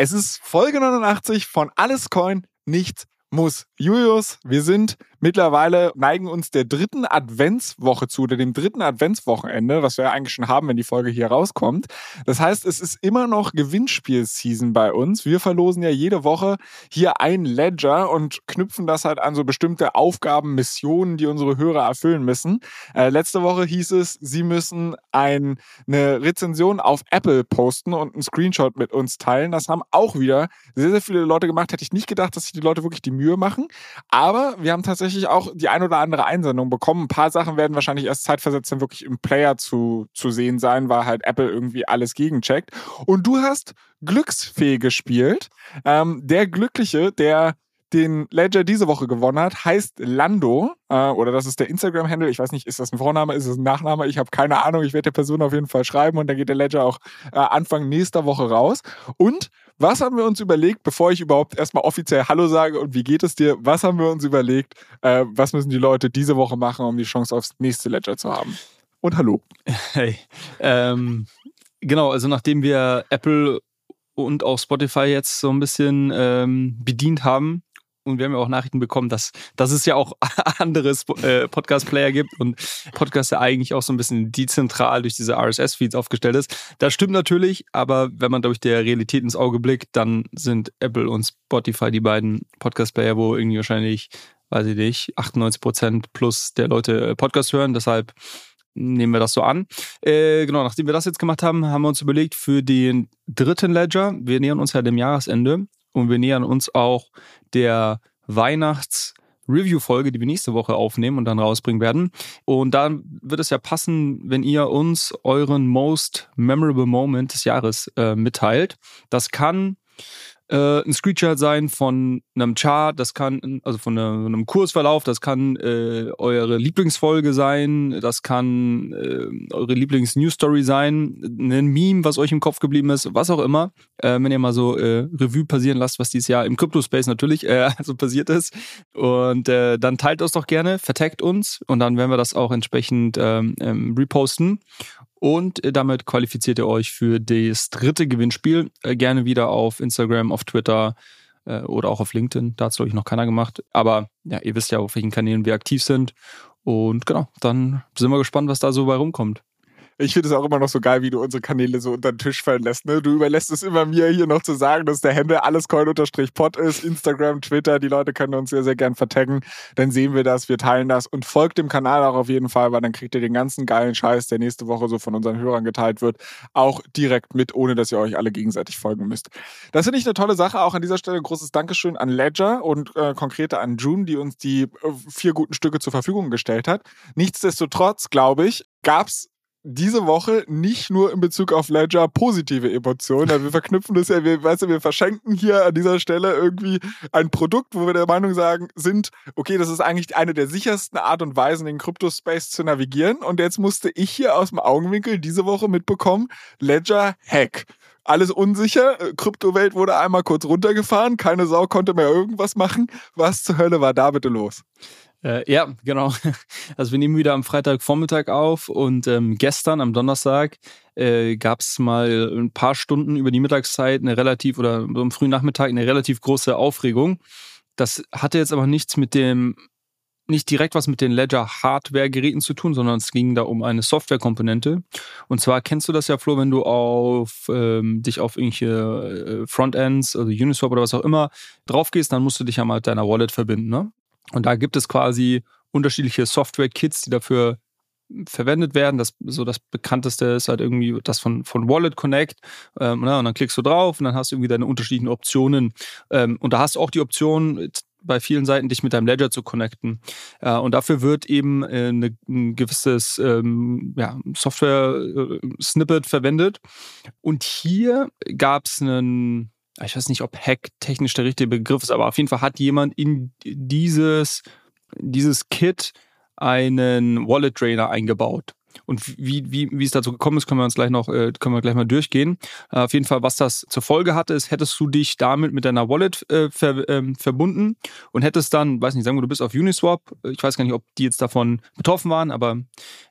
Es ist Folge 89 von Alles Coin, nichts muss. Julius, wir sind mittlerweile, neigen uns der dritten Adventswoche zu dem dritten Adventswochenende, was wir ja eigentlich schon haben, wenn die Folge hier rauskommt. Das heißt, es ist immer noch Gewinnspiel-Season bei uns. Wir verlosen ja jede Woche hier ein Ledger und knüpfen das halt an so bestimmte Aufgaben, Missionen, die unsere Hörer erfüllen müssen. Äh, letzte Woche hieß es, sie müssen ein, eine Rezension auf Apple posten und einen Screenshot mit uns teilen. Das haben auch wieder sehr, sehr viele Leute gemacht. Hätte ich nicht gedacht, dass sich die Leute wirklich die Mühe machen. Aber wir haben tatsächlich auch die ein oder andere Einsendung bekommen. Ein paar Sachen werden wahrscheinlich erst zeitversetzt dann wirklich im Player zu, zu sehen sein, weil halt Apple irgendwie alles gegencheckt. Und du hast Glücksfee gespielt. Ähm, der Glückliche, der den Ledger diese Woche gewonnen hat, heißt Lando. Äh, oder das ist der Instagram-Handle. Ich weiß nicht, ist das ein Vorname, ist das ein Nachname? Ich habe keine Ahnung. Ich werde der Person auf jeden Fall schreiben und dann geht der Ledger auch äh, Anfang nächster Woche raus. Und was haben wir uns überlegt, bevor ich überhaupt erstmal offiziell Hallo sage und wie geht es dir? Was haben wir uns überlegt? Äh, was müssen die Leute diese Woche machen, um die Chance aufs nächste Ledger zu haben? Und hallo. Hey. Ähm, genau, also nachdem wir Apple und auch Spotify jetzt so ein bisschen ähm, bedient haben, und wir haben ja auch Nachrichten bekommen, dass, dass es ja auch andere äh, Podcast-Player gibt und Podcast ja eigentlich auch so ein bisschen dezentral durch diese RSS-Feeds aufgestellt ist. Das stimmt natürlich, aber wenn man durch der Realität ins Auge blickt, dann sind Apple und Spotify die beiden Podcast-Player, wo irgendwie wahrscheinlich, weiß ich nicht, 98 Prozent plus der Leute äh, Podcast hören. Deshalb nehmen wir das so an. Äh, genau, nachdem wir das jetzt gemacht haben, haben wir uns überlegt für den dritten Ledger, wir nähern uns ja dem Jahresende, und wir nähern uns auch der Weihnachts- Review-Folge, die wir nächste Woche aufnehmen und dann rausbringen werden. Und da wird es ja passen, wenn ihr uns euren most memorable Moment des Jahres äh, mitteilt. Das kann äh, ein Screenshot sein von einem Chart, das kann, also von einem Kursverlauf, das kann äh, eure Lieblingsfolge sein, das kann äh, eure Lieblings-News-Story sein, ein Meme, was euch im Kopf geblieben ist, was auch immer. Äh, wenn ihr mal so äh, Revue passieren lasst, was dieses Jahr im Crypto-Space natürlich äh, so passiert ist. Und äh, dann teilt uns doch gerne, vertagt uns und dann werden wir das auch entsprechend ähm, ähm, reposten. Und äh, damit qualifiziert ihr euch für das dritte Gewinnspiel. Äh, gerne wieder auf Instagram, auf Twitter äh, oder auch auf LinkedIn. Da hat es, glaube ich, noch keiner gemacht. Aber ja, ihr wisst ja, auf welchen Kanälen wir aktiv sind. Und genau, dann sind wir gespannt, was da so bei rumkommt. Ich finde es auch immer noch so geil, wie du unsere Kanäle so unter den Tisch fallen lässt. Ne? Du überlässt es immer mir hier noch zu sagen, dass der Handle allescoin-pod ist. Instagram, Twitter, die Leute können uns sehr, sehr gern vertaggen. Dann sehen wir das, wir teilen das und folgt dem Kanal auch auf jeden Fall, weil dann kriegt ihr den ganzen geilen Scheiß, der nächste Woche so von unseren Hörern geteilt wird, auch direkt mit, ohne dass ihr euch alle gegenseitig folgen müsst. Das finde ich eine tolle Sache. Auch an dieser Stelle ein großes Dankeschön an Ledger und äh, konkreter an June, die uns die äh, vier guten Stücke zur Verfügung gestellt hat. Nichtsdestotrotz, glaube ich, gab es diese Woche nicht nur in Bezug auf Ledger positive Emotionen. Wir verknüpfen das ja, wir, weißt du, wir verschenken hier an dieser Stelle irgendwie ein Produkt, wo wir der Meinung sagen, sind, okay, das ist eigentlich eine der sichersten Art und Weisen, den Crypto-Space zu navigieren. Und jetzt musste ich hier aus dem Augenwinkel diese Woche mitbekommen, Ledger Hack alles unsicher. Kryptowelt wurde einmal kurz runtergefahren. Keine Sau konnte mehr irgendwas machen. Was zur Hölle war da bitte los? Äh, ja, genau. Also wir nehmen wieder am Freitagvormittag auf und ähm, gestern am Donnerstag äh, gab es mal ein paar Stunden über die Mittagszeit eine relativ oder so am frühen Nachmittag eine relativ große Aufregung. Das hatte jetzt aber nichts mit dem nicht direkt was mit den Ledger-Hardware-Geräten zu tun, sondern es ging da um eine Software-Komponente. Und zwar kennst du das ja, Flo, wenn du auf ähm, dich auf irgendwelche äh, Frontends, also Uniswap oder was auch immer, draufgehst, dann musst du dich ja mal mit deiner Wallet verbinden. Ne? Und da gibt es quasi unterschiedliche Software-Kits, die dafür verwendet werden. Das so das bekannteste ist halt irgendwie das von von Wallet Connect. Ähm, na, und dann klickst du drauf und dann hast du irgendwie deine unterschiedlichen Optionen. Ähm, und da hast du auch die Option, bei vielen Seiten, dich mit deinem Ledger zu connecten. Äh, und dafür wird eben äh, eine, ein gewisses ähm, ja, Software-Snippet äh, verwendet. Und hier gab es einen, ich weiß nicht, ob Hack technisch der richtige Begriff ist, aber auf jeden Fall hat jemand in dieses, dieses Kit einen Wallet Drainer eingebaut. Und wie, wie, wie es dazu gekommen ist, können wir uns gleich noch, äh, können wir gleich mal durchgehen. Äh, auf jeden Fall, was das zur Folge hatte, ist, hättest du dich damit mit deiner Wallet äh, ver, ähm, verbunden und hättest dann, weiß nicht, sagen wir, du bist auf Uniswap. Ich weiß gar nicht, ob die jetzt davon betroffen waren, aber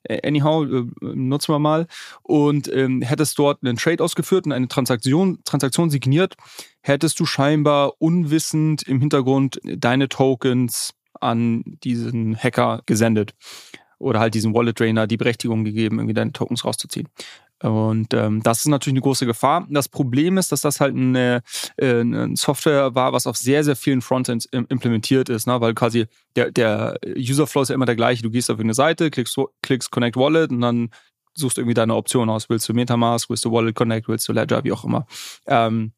äh, anyhow, äh, nutzen wir mal. Und ähm, hättest dort einen Trade ausgeführt und eine Transaktion, Transaktion signiert, hättest du scheinbar unwissend im Hintergrund deine Tokens an diesen Hacker gesendet oder halt diesen Wallet Drainer die Berechtigung gegeben, irgendwie deine Tokens rauszuziehen. Und ähm, das ist natürlich eine große Gefahr. Das Problem ist, dass das halt eine, äh, eine Software war, was auf sehr, sehr vielen Frontends implementiert ist, ne? weil quasi der, der Userflow ist ja immer der gleiche. Du gehst auf eine Seite, klickst, klickst Connect Wallet und dann suchst irgendwie deine Option aus. Willst du Metamask, willst du Wallet Connect, willst du Ledger, wie auch immer. Ähm,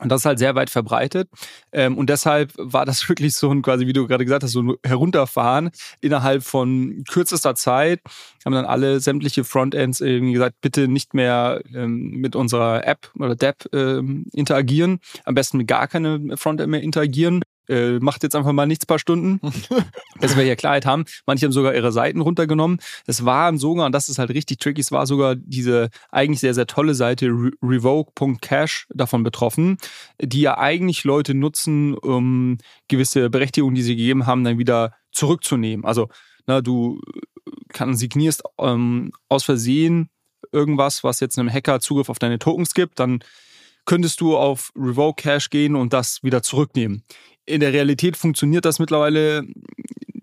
und das ist halt sehr weit verbreitet. Ähm, und deshalb war das wirklich so ein, quasi, wie du gerade gesagt hast, so ein Herunterfahren innerhalb von kürzester Zeit. Haben dann alle sämtliche Frontends irgendwie gesagt, bitte nicht mehr ähm, mit unserer App oder Dep ähm, interagieren. Am besten mit gar keine Frontend mehr interagieren äh, macht jetzt einfach mal nichts paar Stunden, dass wir hier Klarheit haben. Manche haben sogar ihre Seiten runtergenommen. Es war sogar, und das ist halt richtig tricky, es war sogar diese eigentlich sehr, sehr tolle Seite Re revoke.cash davon betroffen, die ja eigentlich Leute nutzen, um gewisse Berechtigungen, die sie gegeben haben, dann wieder zurückzunehmen. Also, na, du kann, signierst ähm, aus Versehen irgendwas, was jetzt einem Hacker Zugriff auf deine Tokens gibt, dann könntest du auf Revoke Cash gehen und das wieder zurücknehmen in der Realität funktioniert das mittlerweile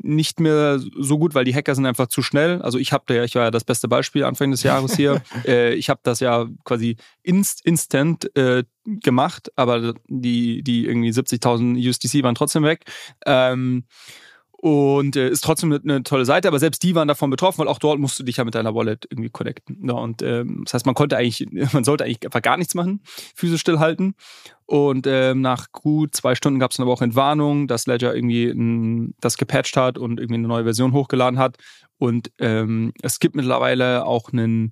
nicht mehr so gut, weil die Hacker sind einfach zu schnell. Also ich habe ja, ich war ja das beste Beispiel Anfang des Jahres hier. äh, ich habe das ja quasi inst, instant äh, gemacht, aber die, die irgendwie 70.000 USDC waren trotzdem weg. Ähm, und äh, ist trotzdem eine, eine, tolle Seite, aber selbst die waren davon betroffen, weil auch dort musst du dich ja mit deiner Wallet irgendwie connecten. Ja, und ähm, das heißt, man konnte eigentlich, man sollte eigentlich einfach gar nichts machen, physisch stillhalten. Und ähm, nach gut zwei Stunden gab es aber auch Entwarnung, dass Ledger irgendwie ein, das gepatcht hat und irgendwie eine neue Version hochgeladen hat. Und ähm, es gibt mittlerweile auch einen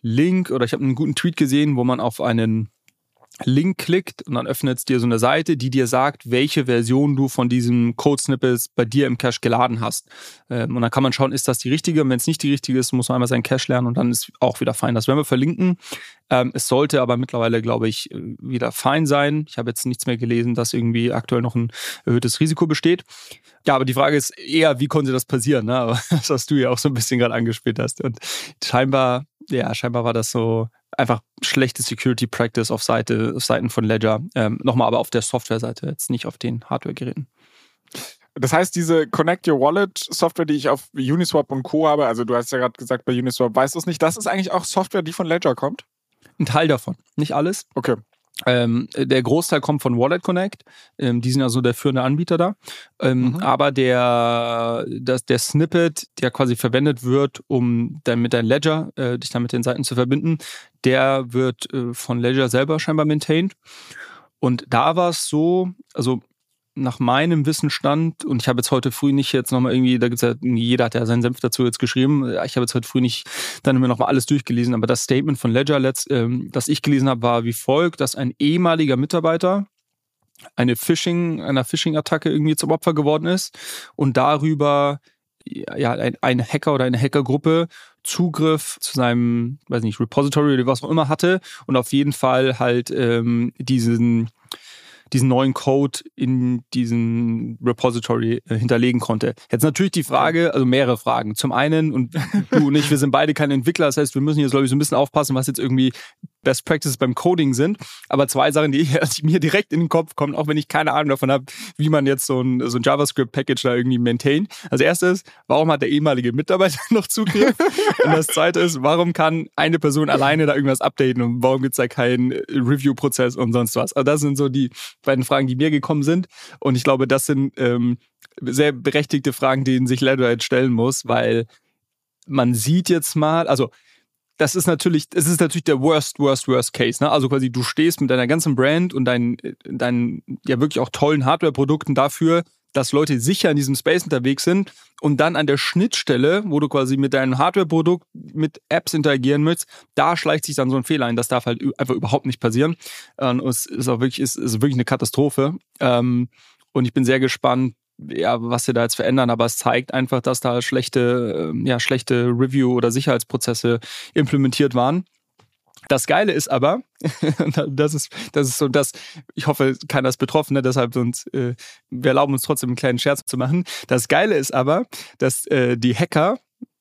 Link oder ich habe einen guten Tweet gesehen, wo man auf einen Link klickt und dann öffnet es dir so eine Seite, die dir sagt, welche Version du von diesem Code-Snippet bei dir im Cache geladen hast. Ähm, und dann kann man schauen, ist das die richtige? Und wenn es nicht die richtige ist, muss man einmal seinen Cache lernen und dann ist auch wieder fein. Das werden wir verlinken. Ähm, es sollte aber mittlerweile, glaube ich, äh, wieder fein sein. Ich habe jetzt nichts mehr gelesen, dass irgendwie aktuell noch ein erhöhtes Risiko besteht. Ja, aber die Frage ist eher, wie konnte das passieren? Ne? Das, was du ja auch so ein bisschen gerade angespielt hast. Und scheinbar, ja, scheinbar war das so einfach schlechte Security Practice auf, Seite, auf Seiten von Ledger. Ähm, Nochmal aber auf der Software-Seite, jetzt nicht auf den Hardware-Geräten. Das heißt, diese Connect Your Wallet Software, die ich auf Uniswap und Co. habe, also du hast ja gerade gesagt, bei Uniswap weißt du es nicht, das ist eigentlich auch Software, die von Ledger kommt? Ein Teil davon, nicht alles. Okay. Ähm, der Großteil kommt von Wallet Connect. Ähm, die sind also der führende Anbieter da. Ähm, mhm. Aber der, das, der Snippet, der quasi verwendet wird, um dann mit deinem Ledger, äh, dich dann mit den Seiten zu verbinden, der wird äh, von Ledger selber scheinbar maintained. Und da war es so, also nach meinem Wissensstand, und ich habe jetzt heute früh nicht jetzt nochmal irgendwie, da gibt's ja, jeder hat ja seinen Senf dazu jetzt geschrieben, ich habe jetzt heute früh nicht dann mir nochmal alles durchgelesen, aber das Statement von Ledger, letzt, ähm, das ich gelesen habe, war wie folgt, dass ein ehemaliger Mitarbeiter eine Phishing, einer Phishing-Attacke irgendwie zum Opfer geworden ist und darüber ja, ein, ein Hacker oder eine Hackergruppe Zugriff zu seinem, weiß nicht, Repository oder was auch immer hatte und auf jeden Fall halt ähm, diesen diesen neuen Code in diesen Repository äh, hinterlegen konnte. Jetzt natürlich die Frage, also mehrere Fragen. Zum einen, und du und ich, wir sind beide keine Entwickler, das heißt, wir müssen jetzt, glaube ich, so ein bisschen aufpassen, was jetzt irgendwie Best Practices beim Coding sind. Aber zwei Sachen, die, mir direkt in den Kopf kommen, auch wenn ich keine Ahnung davon habe, wie man jetzt so ein, so ein JavaScript-Package da irgendwie maintain. Also erstes, warum hat der ehemalige Mitarbeiter noch Zugriff? und das zweite ist, warum kann eine Person alleine da irgendwas updaten und warum gibt's da keinen Review-Prozess und sonst was? Also das sind so die beiden Fragen, die mir gekommen sind. Und ich glaube, das sind ähm, sehr berechtigte Fragen, denen sich Ledger jetzt stellen muss, weil man sieht jetzt mal, also das ist natürlich, es ist natürlich der worst, worst, worst Case. Ne? Also quasi du stehst mit deiner ganzen Brand und deinen, deinen ja wirklich auch tollen Hardware-Produkten dafür, dass Leute sicher in diesem Space unterwegs sind und dann an der Schnittstelle, wo du quasi mit deinem Hardware-Produkt mit Apps interagieren möchtest, da schleicht sich dann so ein Fehler ein. Das darf halt einfach überhaupt nicht passieren. Und es ist auch wirklich, ist, ist wirklich eine Katastrophe. Ähm, und ich bin sehr gespannt, ja, was sie da jetzt verändern, aber es zeigt einfach, dass da schlechte, ja, schlechte Review- oder Sicherheitsprozesse implementiert waren. Das Geile ist aber, das ist, das ist so das, ich hoffe, keiner ist betroffen, ne? deshalb sonst, äh, wir erlauben uns trotzdem einen kleinen Scherz zu machen. Das Geile ist aber, dass äh, die Hacker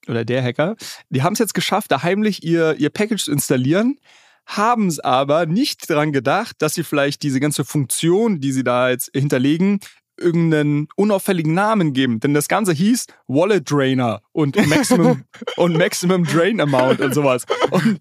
oder der Hacker, die haben es jetzt geschafft, da heimlich ihr, ihr Package zu installieren, haben es aber nicht daran gedacht, dass sie vielleicht diese ganze Funktion, die sie da jetzt hinterlegen, irgendeinen unauffälligen Namen geben. Denn das Ganze hieß Wallet Drainer und Maximum, und Maximum Drain Amount und sowas. Und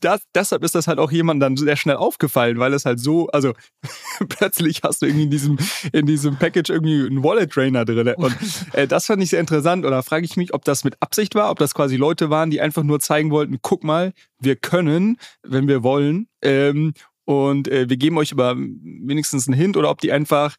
das, deshalb ist das halt auch jemand dann sehr schnell aufgefallen, weil es halt so, also plötzlich hast du irgendwie in diesem, in diesem Package irgendwie einen Wallet Drainer drin. Und äh, das fand ich sehr interessant. Und da frage ich mich, ob das mit Absicht war, ob das quasi Leute waren, die einfach nur zeigen wollten, guck mal, wir können, wenn wir wollen, ähm, und äh, wir geben euch aber wenigstens einen Hint oder ob die einfach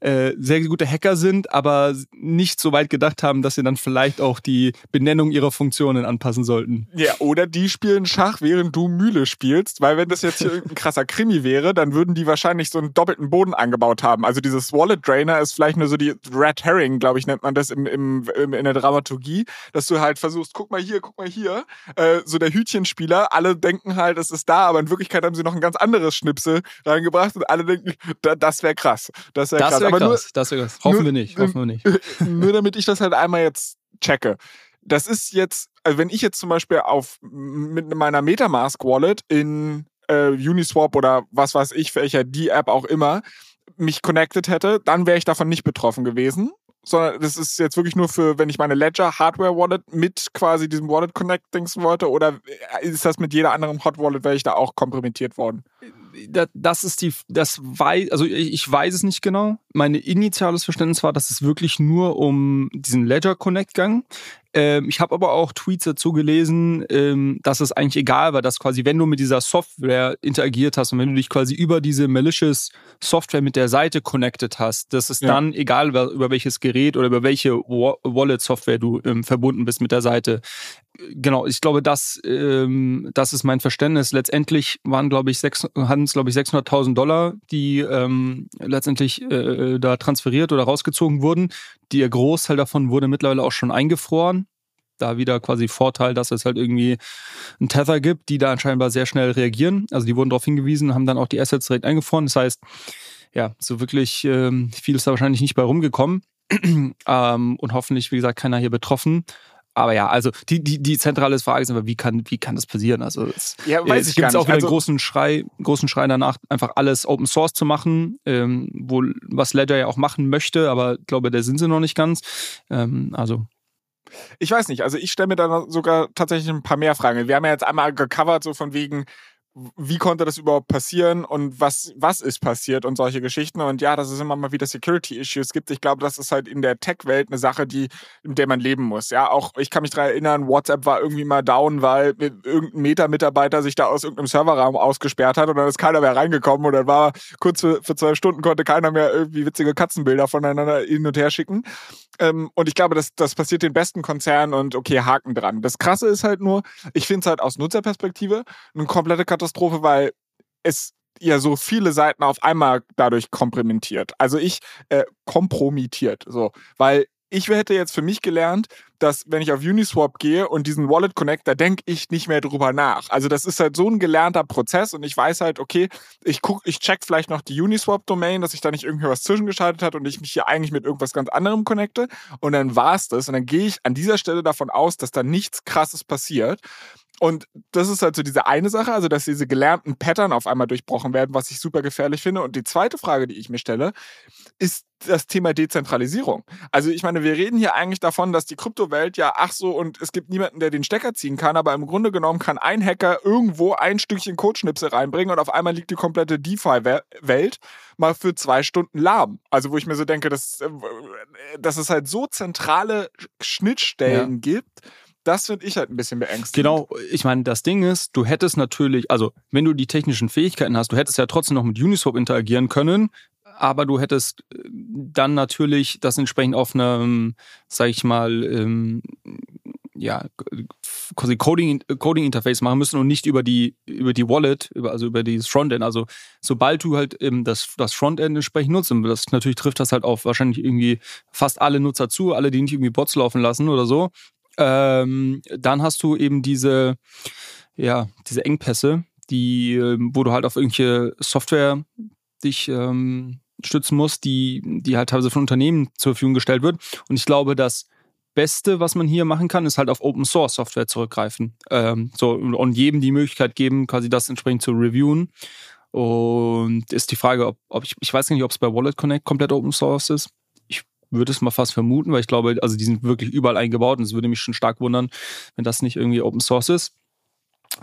äh, sehr gute Hacker sind, aber nicht so weit gedacht haben, dass sie dann vielleicht auch die Benennung ihrer Funktionen anpassen sollten. Ja, oder die spielen Schach, während du Mühle spielst, weil wenn das jetzt hier irgendein krasser Krimi wäre, dann würden die wahrscheinlich so einen doppelten Boden angebaut haben. Also dieses Wallet Drainer ist vielleicht nur so die Red Herring, glaube ich, nennt man das im, im, im, in der Dramaturgie, dass du halt versuchst, guck mal hier, guck mal hier, äh, so der Hütchenspieler, alle denken halt, es ist da, aber in Wirklichkeit haben sie noch ein ganz anderes Schnipsel reingebracht und alle denken, das wäre krass. Das wäre krass aber nur, das krass. Hoffen nur, wir nicht, hoffen wir nicht. Nur damit ich das halt einmal jetzt checke. Das ist jetzt, also wenn ich jetzt zum Beispiel auf mit meiner Metamask Wallet in äh, Uniswap oder was weiß ich, welcher die App auch immer mich connected hätte, dann wäre ich davon nicht betroffen gewesen sondern das ist jetzt wirklich nur für, wenn ich meine Ledger Hardware Wallet mit quasi diesem Wallet Connect dingsen wollte oder ist das mit jeder anderen Hot Wallet, wäre ich da auch komprimiert worden? Das ist die, das weiß, also ich weiß es nicht genau. Mein initiales Verständnis war, dass es wirklich nur um diesen Ledger Connect ging. Ähm, ich habe aber auch Tweets dazu gelesen, ähm, dass es eigentlich egal war, dass quasi, wenn du mit dieser Software interagiert hast und wenn du dich quasi über diese malicious Software mit der Seite connected hast, dass es ja. dann egal über, über, welches Gerät oder über welche Wallet-Software du ähm, verbunden bist mit der Seite. Genau, ich glaube, das, ähm, das ist mein Verständnis. Letztendlich waren, glaube ich, hatten es, glaube ich, 600.000 Dollar, die ähm, letztendlich äh, da transferiert oder rausgezogen wurden. Der Großteil davon wurde mittlerweile auch schon eingefroren. Da wieder quasi Vorteil, dass es halt irgendwie einen Tether gibt, die da anscheinend sehr schnell reagieren. Also die wurden darauf hingewiesen, haben dann auch die Assets direkt eingefroren. Das heißt, ja, so wirklich ähm, viel ist da wahrscheinlich nicht bei rumgekommen. ähm, und hoffentlich, wie gesagt, keiner hier betroffen. Aber ja, also die, die, die zentrale Frage ist aber, wie kann, wie kann das passieren? Also es, ja, weiß es gibt auch wieder also, einen großen Schrei, großen Schrei danach, einfach alles Open Source zu machen, ähm, wo, was Ledger ja auch machen möchte, aber ich glaube, da sind sie noch nicht ganz. Ähm, also ich weiß nicht, also ich stelle mir da sogar tatsächlich ein paar mehr Fragen. Wir haben ja jetzt einmal gecovert, so von wegen, wie konnte das überhaupt passieren und was, was ist passiert und solche Geschichten. Und ja, dass es immer mal wieder Security-Issues gibt. Ich glaube, das ist halt in der Tech-Welt eine Sache, die, in der man leben muss. Ja, auch ich kann mich daran erinnern, WhatsApp war irgendwie mal down, weil irgendein Meta-Mitarbeiter sich da aus irgendeinem Serverraum ausgesperrt hat und dann ist keiner mehr reingekommen dann war kurz für, für zwei Stunden konnte keiner mehr irgendwie witzige Katzenbilder voneinander hin und her schicken. Ähm, und ich glaube, das, das passiert den besten Konzernen und okay, Haken dran. Das Krasse ist halt nur, ich finde es halt aus Nutzerperspektive eine komplette Katastrophe, weil es ja so viele Seiten auf einmal dadurch komprimiert. Also ich äh, kompromittiert, so, weil ich hätte jetzt für mich gelernt, dass wenn ich auf Uniswap gehe und diesen Wallet Connect, da denke ich nicht mehr drüber nach. Also das ist halt so ein gelernter Prozess und ich weiß halt, okay, ich guck, ich check vielleicht noch die Uniswap Domain, dass ich da nicht irgendwie was zwischengeschaltet hat und ich mich hier eigentlich mit irgendwas ganz anderem connecte und dann war's das und dann gehe ich an dieser Stelle davon aus, dass da nichts krasses passiert. Und das ist halt so diese eine Sache, also dass diese gelernten Pattern auf einmal durchbrochen werden, was ich super gefährlich finde. Und die zweite Frage, die ich mir stelle, ist das Thema Dezentralisierung. Also ich meine, wir reden hier eigentlich davon, dass die Kryptowelt ja, ach so, und es gibt niemanden, der den Stecker ziehen kann, aber im Grunde genommen kann ein Hacker irgendwo ein Stückchen Codeschnipsel reinbringen und auf einmal liegt die komplette DeFi-Welt mal für zwei Stunden lahm. Also wo ich mir so denke, dass, äh, dass es halt so zentrale Schnittstellen ja. gibt, das finde ich halt ein bisschen beängstigend. Genau, ich meine, das Ding ist, du hättest natürlich, also wenn du die technischen Fähigkeiten hast, du hättest ja trotzdem noch mit Uniswap interagieren können, aber du hättest äh, dann natürlich das entsprechend auf einem, sag ich mal, ähm, ja, quasi Coding, Coding Interface machen müssen und nicht über die, über die Wallet, über, also über dieses Frontend. Also sobald du halt eben das, das Frontend entsprechend nutzt, und das natürlich trifft das halt auf wahrscheinlich irgendwie fast alle Nutzer zu, alle, die nicht irgendwie Bots laufen lassen oder so, ähm, dann hast du eben diese, ja, diese Engpässe, die, ähm, wo du halt auf irgendwelche Software dich ähm, stützen musst, die, die halt teilweise von Unternehmen zur Verfügung gestellt wird. Und ich glaube, das Beste, was man hier machen kann, ist halt auf Open Source Software zurückgreifen. Ähm, so und jedem die Möglichkeit geben, quasi das entsprechend zu reviewen. Und ist die Frage, ob, ob ich, ich weiß nicht, ob es bei Wallet Connect komplett Open Source ist. Würde es mal fast vermuten, weil ich glaube, also die sind wirklich überall eingebaut und es würde mich schon stark wundern, wenn das nicht irgendwie Open Source ist.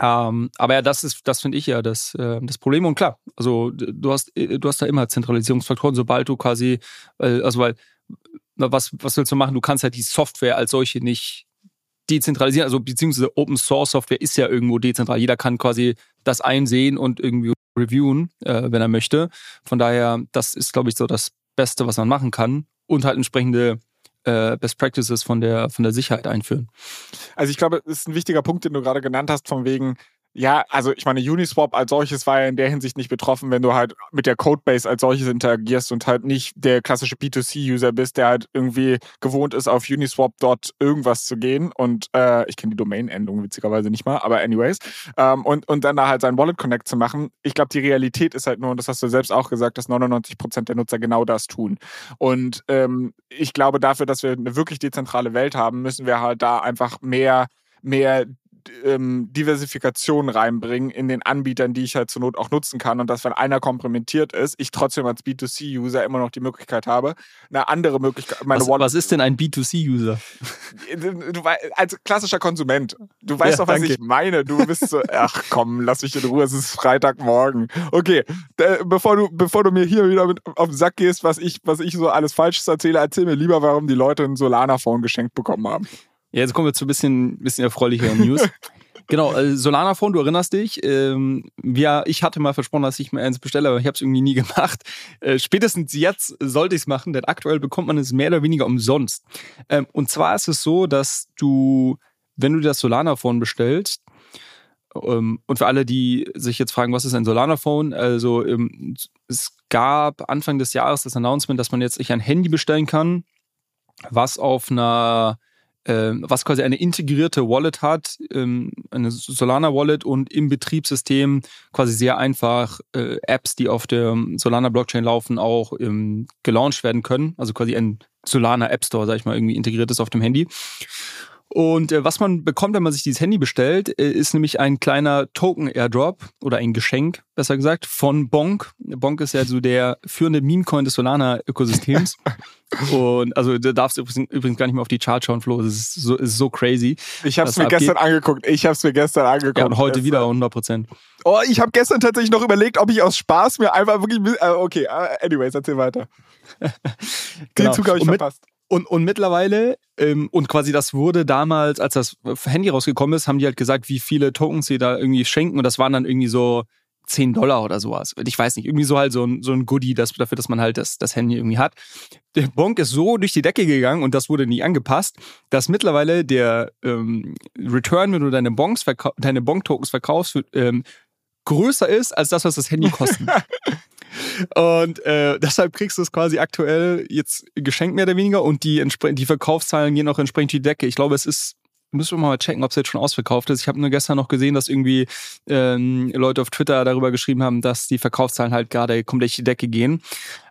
Ähm, aber ja, das ist, das finde ich ja das, äh, das Problem. Und klar, also du hast, du hast da immer Zentralisierungsfaktoren, sobald du quasi, äh, also weil, was, was willst du machen? Du kannst halt die Software als solche nicht dezentralisieren, also beziehungsweise Open Source Software ist ja irgendwo dezentral. Jeder kann quasi das einsehen und irgendwie reviewen, äh, wenn er möchte. Von daher, das ist, glaube ich, so das Beste, was man machen kann. Und halt entsprechende äh, Best Practices von der, von der Sicherheit einführen. Also ich glaube, das ist ein wichtiger Punkt, den du gerade genannt hast, von wegen, ja, also ich meine, Uniswap als solches war ja in der Hinsicht nicht betroffen, wenn du halt mit der Codebase als solches interagierst und halt nicht der klassische B2C-User bist, der halt irgendwie gewohnt ist, auf Uniswap dort irgendwas zu gehen. Und äh, ich kenne die Domain-Endung witzigerweise nicht mal, aber anyways. Ähm, und, und dann da halt sein Wallet Connect zu machen. Ich glaube, die Realität ist halt nur, und das hast du selbst auch gesagt, dass 99 Prozent der Nutzer genau das tun. Und ähm, ich glaube, dafür, dass wir eine wirklich dezentrale Welt haben, müssen wir halt da einfach mehr mehr ähm, Diversifikation reinbringen in den Anbietern, die ich halt zur Not auch nutzen kann. Und dass, wenn einer komplementiert ist, ich trotzdem als B2C-User immer noch die Möglichkeit habe, eine andere Möglichkeit. Meine was, was ist denn ein B2C-User? Du, als klassischer Konsument. Du weißt ja, doch, was danke. ich meine. Du bist so, ach komm, lass mich in Ruhe, es ist Freitagmorgen. Okay, bevor du, bevor du mir hier wieder mit auf den Sack gehst, was ich, was ich so alles Falsches erzähle, erzähl mir lieber, warum die Leute ein Solana-Phone geschenkt bekommen haben. Ja, jetzt kommen wir zu ein bisschen, bisschen erfreulicheren News. genau, äh, Solana Phone, du erinnerst dich. Ähm, wir, ich hatte mal versprochen, dass ich mir eins bestelle, aber ich habe es irgendwie nie gemacht. Äh, spätestens jetzt sollte ich es machen, denn aktuell bekommt man es mehr oder weniger umsonst. Ähm, und zwar ist es so, dass du, wenn du das Solana Phone bestellst, ähm, und für alle, die sich jetzt fragen, was ist ein Solana Phone? Also ähm, es gab Anfang des Jahres das Announcement, dass man jetzt sich ein Handy bestellen kann, was auf einer was quasi eine integrierte Wallet hat, ähm, eine Solana Wallet und im Betriebssystem quasi sehr einfach äh, Apps, die auf der Solana Blockchain laufen, auch ähm, gelauncht werden können. Also quasi ein Solana App Store, sag ich mal, irgendwie integriert ist auf dem Handy. Und äh, was man bekommt, wenn man sich dieses Handy bestellt, äh, ist nämlich ein kleiner Token-Airdrop oder ein Geschenk, besser gesagt, von Bonk. Bonk ist ja so der führende Meme-Coin des Solana-Ökosystems. Und also da darfst du übrigens gar nicht mehr auf die Chart schauen, Flo. Das ist so, ist so crazy. Ich habe es mir abgeht. gestern angeguckt. Ich habe es mir gestern angeguckt. Ja, und heute wieder 100 Prozent. Oh, ich habe gestern tatsächlich noch überlegt, ob ich aus Spaß mir einfach wirklich... Äh, okay, äh, anyways, erzähl weiter. genau. Den Zug habe ich verpasst. Und, und mittlerweile, ähm, und quasi das wurde damals, als das Handy rausgekommen ist, haben die halt gesagt, wie viele Tokens sie da irgendwie schenken. Und das waren dann irgendwie so 10 Dollar oder sowas. Ich weiß nicht, irgendwie so halt so ein, so ein Goodie das, dafür, dass man halt das, das Handy irgendwie hat. Der Bonk ist so durch die Decke gegangen und das wurde nie angepasst, dass mittlerweile der ähm, Return, wenn du deine Bonks deine Bonk-Tokens verkaufst, ähm, größer ist als das, was das Handy kostet. Und äh, deshalb kriegst du es quasi aktuell jetzt geschenkt mehr oder weniger und die, die Verkaufszahlen gehen auch entsprechend die Decke. Ich glaube, es ist müssen wir mal checken, ob es jetzt schon ausverkauft ist. Ich habe nur gestern noch gesehen, dass irgendwie ähm, Leute auf Twitter darüber geschrieben haben, dass die Verkaufszahlen halt gerade komplett die Decke gehen.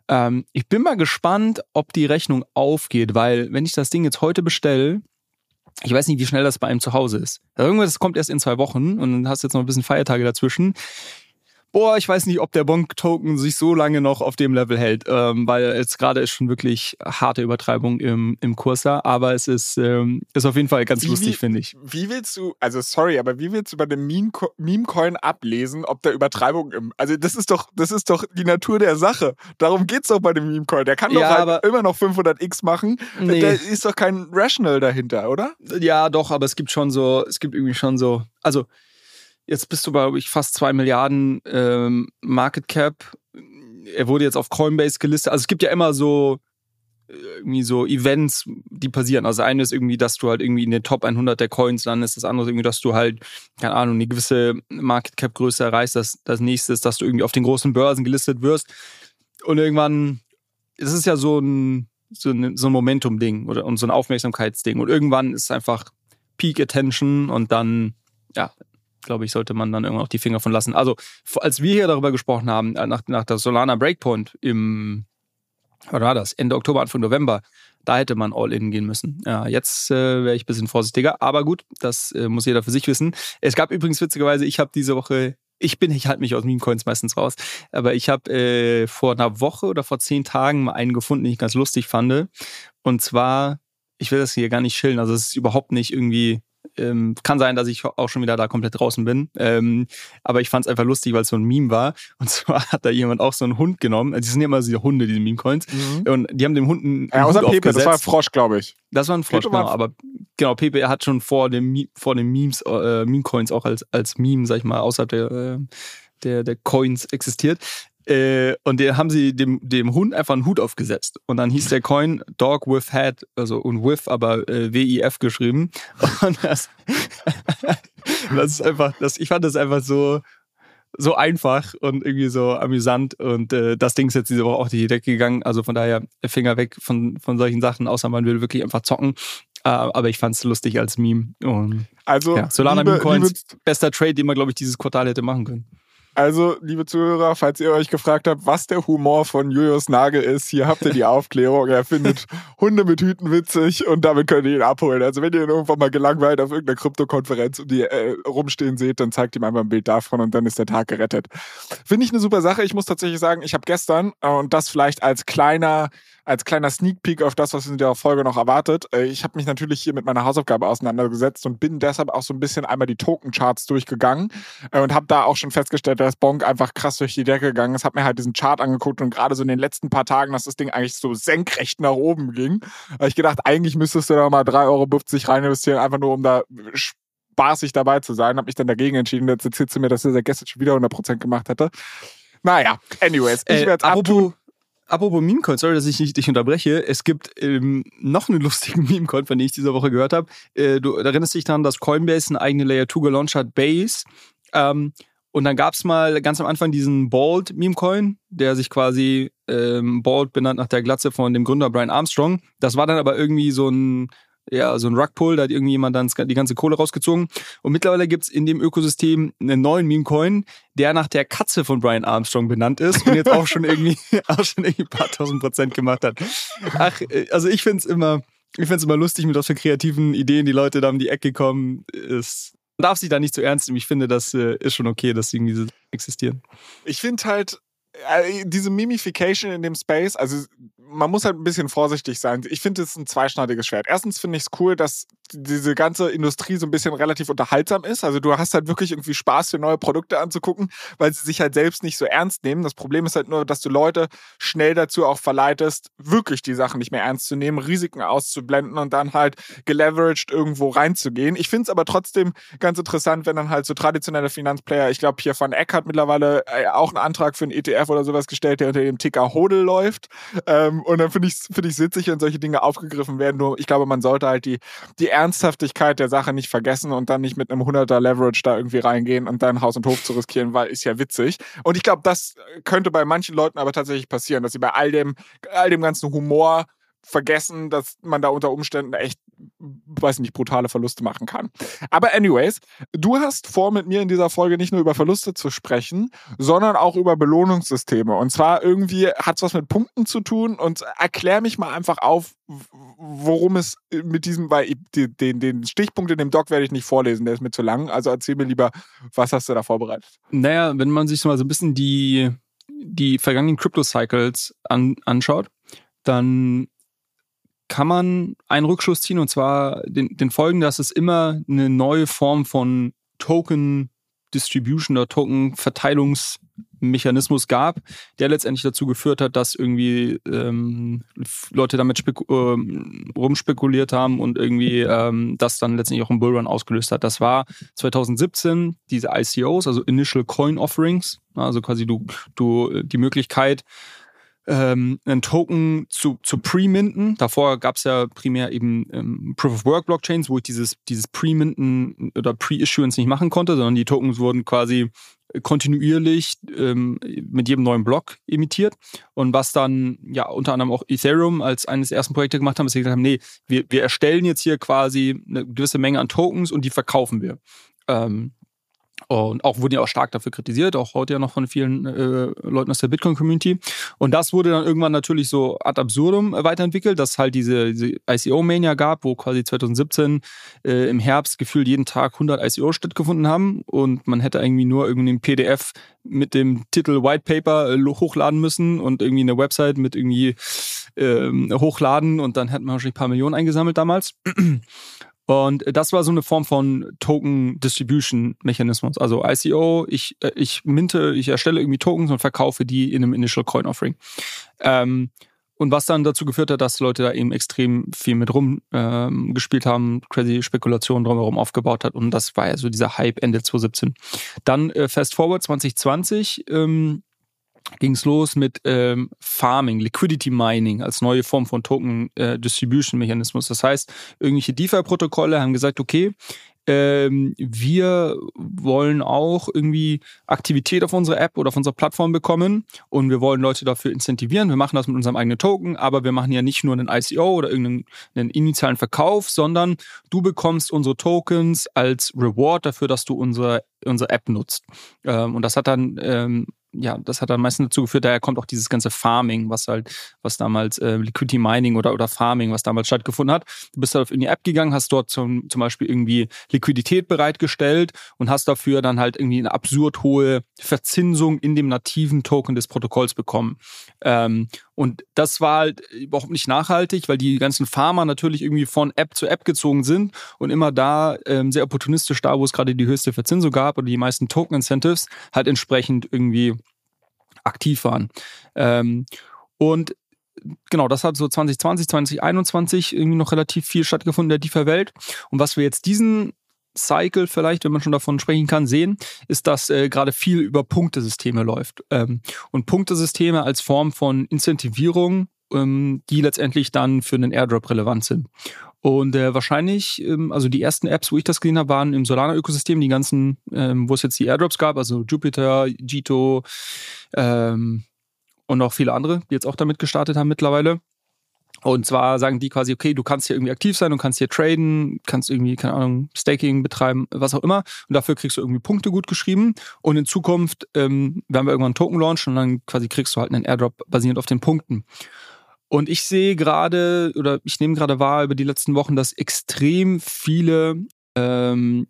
Ähm, ich bin mal gespannt, ob die Rechnung aufgeht, weil wenn ich das Ding jetzt heute bestelle, ich weiß nicht, wie schnell das bei einem zu Hause ist. Irgendwas kommt erst in zwei Wochen und dann hast du jetzt noch ein bisschen Feiertage dazwischen boah, ich weiß nicht, ob der Bonk-Token sich so lange noch auf dem Level hält, ähm, weil jetzt gerade ist schon wirklich harte Übertreibung im, im Kurs da, aber es ist, ähm, ist auf jeden Fall ganz wie, lustig, finde ich. Wie willst du, also sorry, aber wie willst du bei dem Meme-Coin ablesen, ob der Übertreibung im, also das ist doch, das ist doch die Natur der Sache. Darum geht's doch bei dem Meme-Coin. Der kann ja, doch halt immer noch 500x machen. Nee. Der ist doch kein Rational dahinter, oder? Ja, doch, aber es gibt schon so, es gibt irgendwie schon so, also Jetzt bist du bei, ich, fast zwei Milliarden ähm, Market Cap. er wurde jetzt auf Coinbase gelistet. Also es gibt ja immer so irgendwie so Events, die passieren. Also eine ist irgendwie, dass du halt irgendwie in den Top 100 der Coins landest. Das andere ist irgendwie, dass du halt, keine Ahnung, eine gewisse Market Cap Größe erreichst. Das, das nächste ist, dass du irgendwie auf den großen Börsen gelistet wirst. Und irgendwann, es ist ja so ein, so ein, so ein Momentum-Ding oder und so ein Aufmerksamkeitsding. Und irgendwann ist es einfach Peak Attention und dann, ja, glaube ich, sollte man dann irgendwann auch die Finger von lassen. Also, als wir hier darüber gesprochen haben, äh, nach, nach der Solana Breakpoint im was war das? Ende Oktober, Anfang November. Da hätte man all in gehen müssen. Ja, jetzt äh, wäre ich ein bisschen vorsichtiger, aber gut, das äh, muss jeder für sich wissen. Es gab übrigens witzigerweise, ich habe diese Woche, ich bin, ich halte mich aus Meme-Coins meistens raus, aber ich habe äh, vor einer Woche oder vor zehn Tagen mal einen gefunden, den ich ganz lustig fand. Und zwar, ich will das hier gar nicht chillen, also es ist überhaupt nicht irgendwie ähm, kann sein, dass ich auch schon wieder da komplett draußen bin. Ähm, aber ich fand es einfach lustig, weil es so ein Meme war. Und zwar hat da jemand auch so einen Hund genommen. Also, die sind ja immer diese Hunde, diese Meme-Coins. Mhm. Und die haben dem Hund einen, ja, außer Hund Pepe, das war ein Frosch, glaube ich. Das war ein Frosch, genau. Aber genau, Pepe hat schon vor dem vor den Memes, äh, Meme-Coins auch als, als Meme, sag ich mal, außerhalb der, äh, der, der Coins existiert. Äh, und den haben sie dem, dem Hund einfach einen Hut aufgesetzt. Und dann hieß der Coin Dog with Head, also und with, aber äh, W-I-F geschrieben. Und das, das ist einfach, das, ich fand das einfach so, so einfach und irgendwie so amüsant. Und äh, das Ding ist jetzt diese Woche auch die Decke gegangen. Also von daher Finger weg von, von solchen Sachen, außer man will wirklich einfach zocken. Äh, aber ich fand es lustig als Meme. Und, also ja, Solana Meme Coins, bester Trade, den man, glaube ich, dieses Quartal hätte machen können. Also, liebe Zuhörer, falls ihr euch gefragt habt, was der Humor von Julius Nagel ist, hier habt ihr die Aufklärung. Er findet Hunde mit Hüten witzig und damit könnt ihr ihn abholen. Also, wenn ihr ihn irgendwann mal gelangweilt auf irgendeiner Krypto-Konferenz und die äh, rumstehen seht, dann zeigt ihm einfach ein Bild davon und dann ist der Tag gerettet. Finde ich eine super Sache. Ich muss tatsächlich sagen, ich habe gestern, äh, und das vielleicht als kleiner als kleiner Sneak Peek auf das, was in der Folge noch erwartet. Äh, ich habe mich natürlich hier mit meiner Hausaufgabe auseinandergesetzt und bin deshalb auch so ein bisschen einmal die Token-Charts durchgegangen äh, und habe da auch schon festgestellt, dass Bonk einfach krass durch die Decke gegangen ist. Habe mir halt diesen Chart angeguckt und gerade so in den letzten paar Tagen, dass das Ding eigentlich so senkrecht nach oben ging. habe ich gedacht, eigentlich müsstest du da mal 3,50 Euro rein investieren, einfach nur um da spaßig dabei zu sein. Habe mich dann dagegen entschieden. Jetzt erzählst du mir, dass dieser gestern schon wieder 100% gemacht hätte. Naja, anyways, ich äh, werde es abtun. Apropos Meme-Coin, sorry, dass ich nicht, dich unterbreche. Es gibt ähm, noch einen lustigen Meme-Coin, von dem ich diese Woche gehört habe. Äh, du erinnerst dich daran, dass Coinbase eine eigene Layer 2 gelauncht hat, Base. Ähm, und dann gab es mal ganz am Anfang diesen Bald Meme-Coin, der sich quasi ähm, Bald benannt nach der Glatze von dem Gründer Brian Armstrong. Das war dann aber irgendwie so ein ja, so ein Rugpull, da hat irgendjemand dann die ganze Kohle rausgezogen. Und mittlerweile gibt's in dem Ökosystem einen neuen Meme-Coin, der nach der Katze von Brian Armstrong benannt ist und jetzt auch schon irgendwie, auch schon irgendwie ein paar tausend Prozent gemacht hat. Ach, äh, also ich find's immer, ich find's immer lustig, mit was für kreativen Ideen die Leute da um die Ecke kommen. Es, man darf sich da nicht zu ernst nehmen. Ich finde, das äh, ist schon okay, dass sie irgendwie existieren. Ich finde halt, diese Mimification in dem Space, also man muss halt ein bisschen vorsichtig sein. Ich finde, es ein zweischneidiges Schwert. Erstens finde ich es cool, dass diese ganze Industrie so ein bisschen relativ unterhaltsam ist. Also du hast halt wirklich irgendwie Spaß, für neue Produkte anzugucken, weil sie sich halt selbst nicht so ernst nehmen. Das Problem ist halt nur, dass du Leute schnell dazu auch verleitest, wirklich die Sachen nicht mehr ernst zu nehmen, Risiken auszublenden und dann halt geleveraged irgendwo reinzugehen. Ich finde es aber trotzdem ganz interessant, wenn dann halt so traditionelle Finanzplayer, ich glaube hier von Eck hat mittlerweile äh, auch einen Antrag für einen ETF oder sowas gestellt, der unter dem Ticker Hodel läuft. Ähm, und dann finde ich es find witzig, wenn solche Dinge aufgegriffen werden. Nur ich glaube, man sollte halt die, die Ernsthaftigkeit der Sache nicht vergessen und dann nicht mit einem 100er Leverage da irgendwie reingehen und dann Haus und Hof zu riskieren, weil ist ja witzig. Und ich glaube, das könnte bei manchen Leuten aber tatsächlich passieren, dass sie bei all dem, all dem ganzen Humor vergessen, dass man da unter Umständen echt, weiß nicht, brutale Verluste machen kann. Aber anyways, du hast vor, mit mir in dieser Folge nicht nur über Verluste zu sprechen, sondern auch über Belohnungssysteme. Und zwar irgendwie hat es was mit Punkten zu tun und erklär mich mal einfach auf, worum es mit diesem, weil den, den Stichpunkt in dem Doc werde ich nicht vorlesen, der ist mir zu lang. Also erzähl mir lieber, was hast du da vorbereitet? Naja, wenn man sich mal so ein bisschen die, die vergangenen Crypto-Cycles an, anschaut, dann kann man einen Rückschluss ziehen und zwar den, den folgenden, dass es immer eine neue Form von Token Distribution oder Token Verteilungsmöglichkeit Mechanismus gab, der letztendlich dazu geführt hat, dass irgendwie ähm, Leute damit ähm, rumspekuliert haben und irgendwie ähm, das dann letztendlich auch einen Bullrun ausgelöst hat. Das war 2017 diese ICOs, also Initial Coin Offerings, also quasi du, du die Möglichkeit, ähm, einen Token zu, zu pre-minten. Davor gab es ja primär eben ähm, Proof-of-Work-Blockchains, wo ich dieses, dieses Pre-Minten oder Pre-Issuance nicht machen konnte, sondern die Tokens wurden quasi kontinuierlich ähm, mit jedem neuen Block emittiert. Und was dann ja unter anderem auch Ethereum als eines der ersten Projekte gemacht haben, ist, sie gesagt haben, nee, wir, wir erstellen jetzt hier quasi eine gewisse Menge an Tokens und die verkaufen wir. Ähm, und auch wurden ja auch stark dafür kritisiert, auch heute ja noch von vielen äh, Leuten aus der Bitcoin-Community. Und das wurde dann irgendwann natürlich so ad absurdum weiterentwickelt, dass halt diese, diese ICO-Mania gab, wo quasi 2017 äh, im Herbst gefühlt jeden Tag 100 ICOs stattgefunden haben und man hätte irgendwie nur irgendwie ein PDF mit dem Titel White Paper äh, hochladen müssen und irgendwie eine Website mit irgendwie ähm, hochladen und dann hätten wir wahrscheinlich ein paar Millionen eingesammelt damals. Und das war so eine Form von Token Distribution Mechanismus. Also ICO, ich, äh, ich minte, ich erstelle irgendwie Tokens und verkaufe die in einem Initial Coin Offering. Ähm, und was dann dazu geführt hat, dass Leute da eben extrem viel mit rumgespielt ähm, haben, crazy Spekulationen drumherum aufgebaut hat. Und das war ja so dieser Hype Ende 2017. Dann äh, Fast Forward 2020 ähm, ging es los mit ähm, Farming, Liquidity Mining als neue Form von Token äh, Distribution Mechanismus. Das heißt, irgendwelche DeFi-Protokolle haben gesagt, okay, ähm, wir wollen auch irgendwie Aktivität auf unserer App oder auf unserer Plattform bekommen und wir wollen Leute dafür incentivieren. Wir machen das mit unserem eigenen Token, aber wir machen ja nicht nur einen ICO oder irgendeinen initialen Verkauf, sondern du bekommst unsere Tokens als Reward dafür, dass du unsere unsere App nutzt. Ähm, und das hat dann ähm, ja, das hat dann meistens dazu geführt, daher kommt auch dieses ganze Farming, was halt, was damals äh, Liquidity Mining oder, oder Farming, was damals stattgefunden hat. Du bist halt in die App gegangen, hast dort zum, zum Beispiel irgendwie Liquidität bereitgestellt und hast dafür dann halt irgendwie eine absurd hohe Verzinsung in dem nativen Token des Protokolls bekommen. Ähm, und das war halt überhaupt nicht nachhaltig, weil die ganzen Farmer natürlich irgendwie von App zu App gezogen sind und immer da ähm, sehr opportunistisch da, wo es gerade die höchste Verzinsung gab oder die meisten Token-Incentives, halt entsprechend irgendwie aktiv waren. Ähm, und genau, das hat so 2020, 2021 irgendwie noch relativ viel stattgefunden in der DeFi-Welt. Und was wir jetzt diesen Cycle vielleicht, wenn man schon davon sprechen kann, sehen, ist, dass äh, gerade viel über Punktesysteme läuft. Ähm, und Punktesysteme als Form von Incentivierung, ähm, die letztendlich dann für einen Airdrop relevant sind. Und äh, wahrscheinlich, ähm, also die ersten Apps, wo ich das gesehen habe, waren im Solana-Ökosystem, die ganzen, ähm, wo es jetzt die Airdrops gab, also Jupiter, Jito ähm, und auch viele andere, die jetzt auch damit gestartet haben mittlerweile. Und zwar sagen die quasi, okay, du kannst hier irgendwie aktiv sein, du kannst hier traden, kannst irgendwie, keine Ahnung, Staking betreiben, was auch immer. Und dafür kriegst du irgendwie Punkte gut geschrieben. Und in Zukunft ähm, werden wir irgendwann einen Token launchen und dann quasi kriegst du halt einen Airdrop basierend auf den Punkten. Und ich sehe gerade, oder ich nehme gerade wahr über die letzten Wochen, dass extrem viele ähm,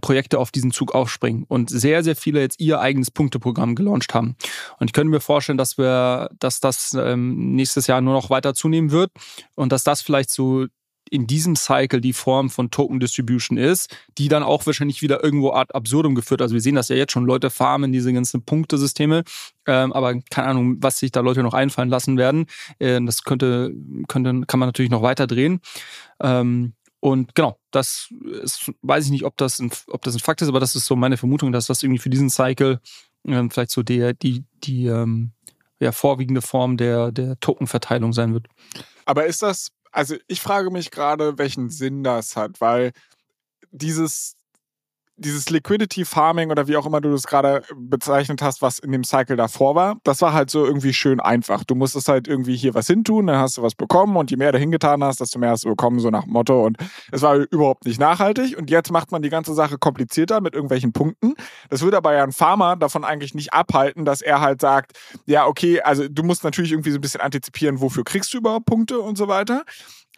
Projekte auf diesen Zug aufspringen und sehr, sehr viele jetzt ihr eigenes Punkteprogramm gelauncht haben. Und ich könnte mir vorstellen, dass wir, dass das ähm, nächstes Jahr nur noch weiter zunehmen wird und dass das vielleicht so in diesem Cycle die Form von Token Distribution ist, die dann auch wahrscheinlich wieder irgendwo ad absurdum geführt. Also wir sehen das ja jetzt schon, Leute farmen diese ganzen Punktesysteme, ähm, aber keine Ahnung, was sich da Leute noch einfallen lassen werden. Äh, das könnte, könnte, kann man natürlich noch weiter drehen. Ähm, und genau, das ist, weiß ich nicht, ob das, ein, ob das ein Fakt ist, aber das ist so meine Vermutung, dass das irgendwie für diesen Cycle ähm, vielleicht so der, die, die ähm, ja, vorwiegende Form der, der Tokenverteilung sein wird. Aber ist das, also ich frage mich gerade, welchen Sinn das hat, weil dieses dieses Liquidity Farming oder wie auch immer du das gerade bezeichnet hast, was in dem Cycle davor war, das war halt so irgendwie schön einfach. Du musstest halt irgendwie hier was hintun, dann hast du was bekommen und je mehr du hingetan hast, desto mehr hast du bekommen, so nach Motto. Und es war überhaupt nicht nachhaltig. Und jetzt macht man die ganze Sache komplizierter mit irgendwelchen Punkten. Das würde aber ja ein Farmer davon eigentlich nicht abhalten, dass er halt sagt, ja, okay, also du musst natürlich irgendwie so ein bisschen antizipieren, wofür kriegst du überhaupt Punkte und so weiter.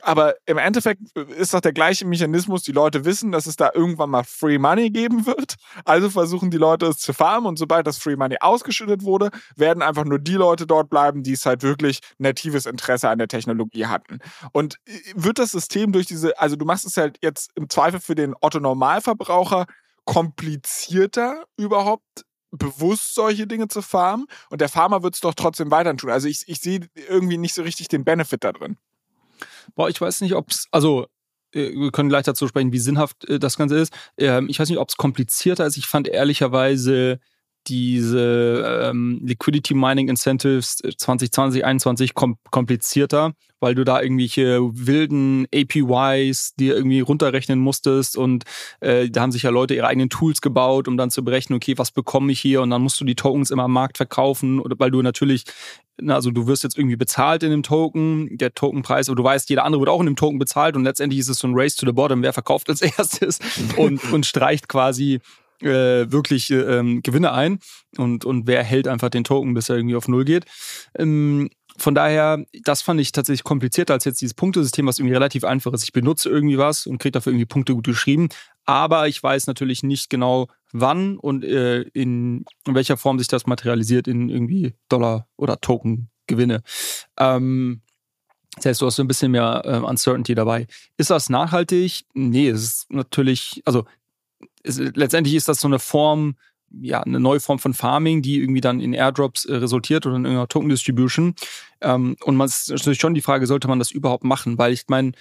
Aber im Endeffekt ist doch der gleiche Mechanismus. Die Leute wissen, dass es da irgendwann mal Free Money geben wird. Also versuchen die Leute es zu farmen. Und sobald das Free Money ausgeschüttet wurde, werden einfach nur die Leute dort bleiben, die es halt wirklich natives Interesse an der Technologie hatten. Und äh, wird das System durch diese, also du machst es halt jetzt im Zweifel für den Otto Normalverbraucher komplizierter überhaupt bewusst solche Dinge zu farmen und der Farmer wird es doch trotzdem weiter tun. Also ich, ich sehe irgendwie nicht so richtig den Benefit da drin. Boah, ich weiß nicht, ob es, also äh, wir können gleich dazu sprechen, wie sinnhaft äh, das Ganze ist. Ähm, ich weiß nicht, ob es komplizierter ist. Ich fand ehrlicherweise diese ähm, Liquidity Mining Incentives 2020, 2021 kom komplizierter, weil du da irgendwelche wilden APYs dir irgendwie runterrechnen musstest und äh, da haben sich ja Leute ihre eigenen Tools gebaut, um dann zu berechnen, okay, was bekomme ich hier? Und dann musst du die Tokens immer am Markt verkaufen oder weil du natürlich also du wirst jetzt irgendwie bezahlt in dem Token, der Tokenpreis, aber du weißt, jeder andere wird auch in dem Token bezahlt und letztendlich ist es so ein Race to the Bottom, wer verkauft als erstes und, und streicht quasi äh, wirklich ähm, Gewinne ein und, und wer hält einfach den Token, bis er irgendwie auf Null geht. Ähm, von daher, das fand ich tatsächlich komplizierter als jetzt dieses Punktesystem, was irgendwie relativ einfach ist. Ich benutze irgendwie was und kriege dafür irgendwie Punkte gut geschrieben, aber ich weiß natürlich nicht genau, wann und äh, in, welcher Form sich das materialisiert in irgendwie Dollar oder Token Gewinne. Ähm, das heißt, du hast so ein bisschen mehr äh, Uncertainty dabei. Ist das nachhaltig? Nee, es ist natürlich, also es, letztendlich ist das so eine Form, ja, eine neue Form von Farming, die irgendwie dann in Airdrops äh, resultiert oder in irgendeiner Token Distribution. Ähm, und man ist natürlich schon die Frage, sollte man das überhaupt machen? Weil ich meine,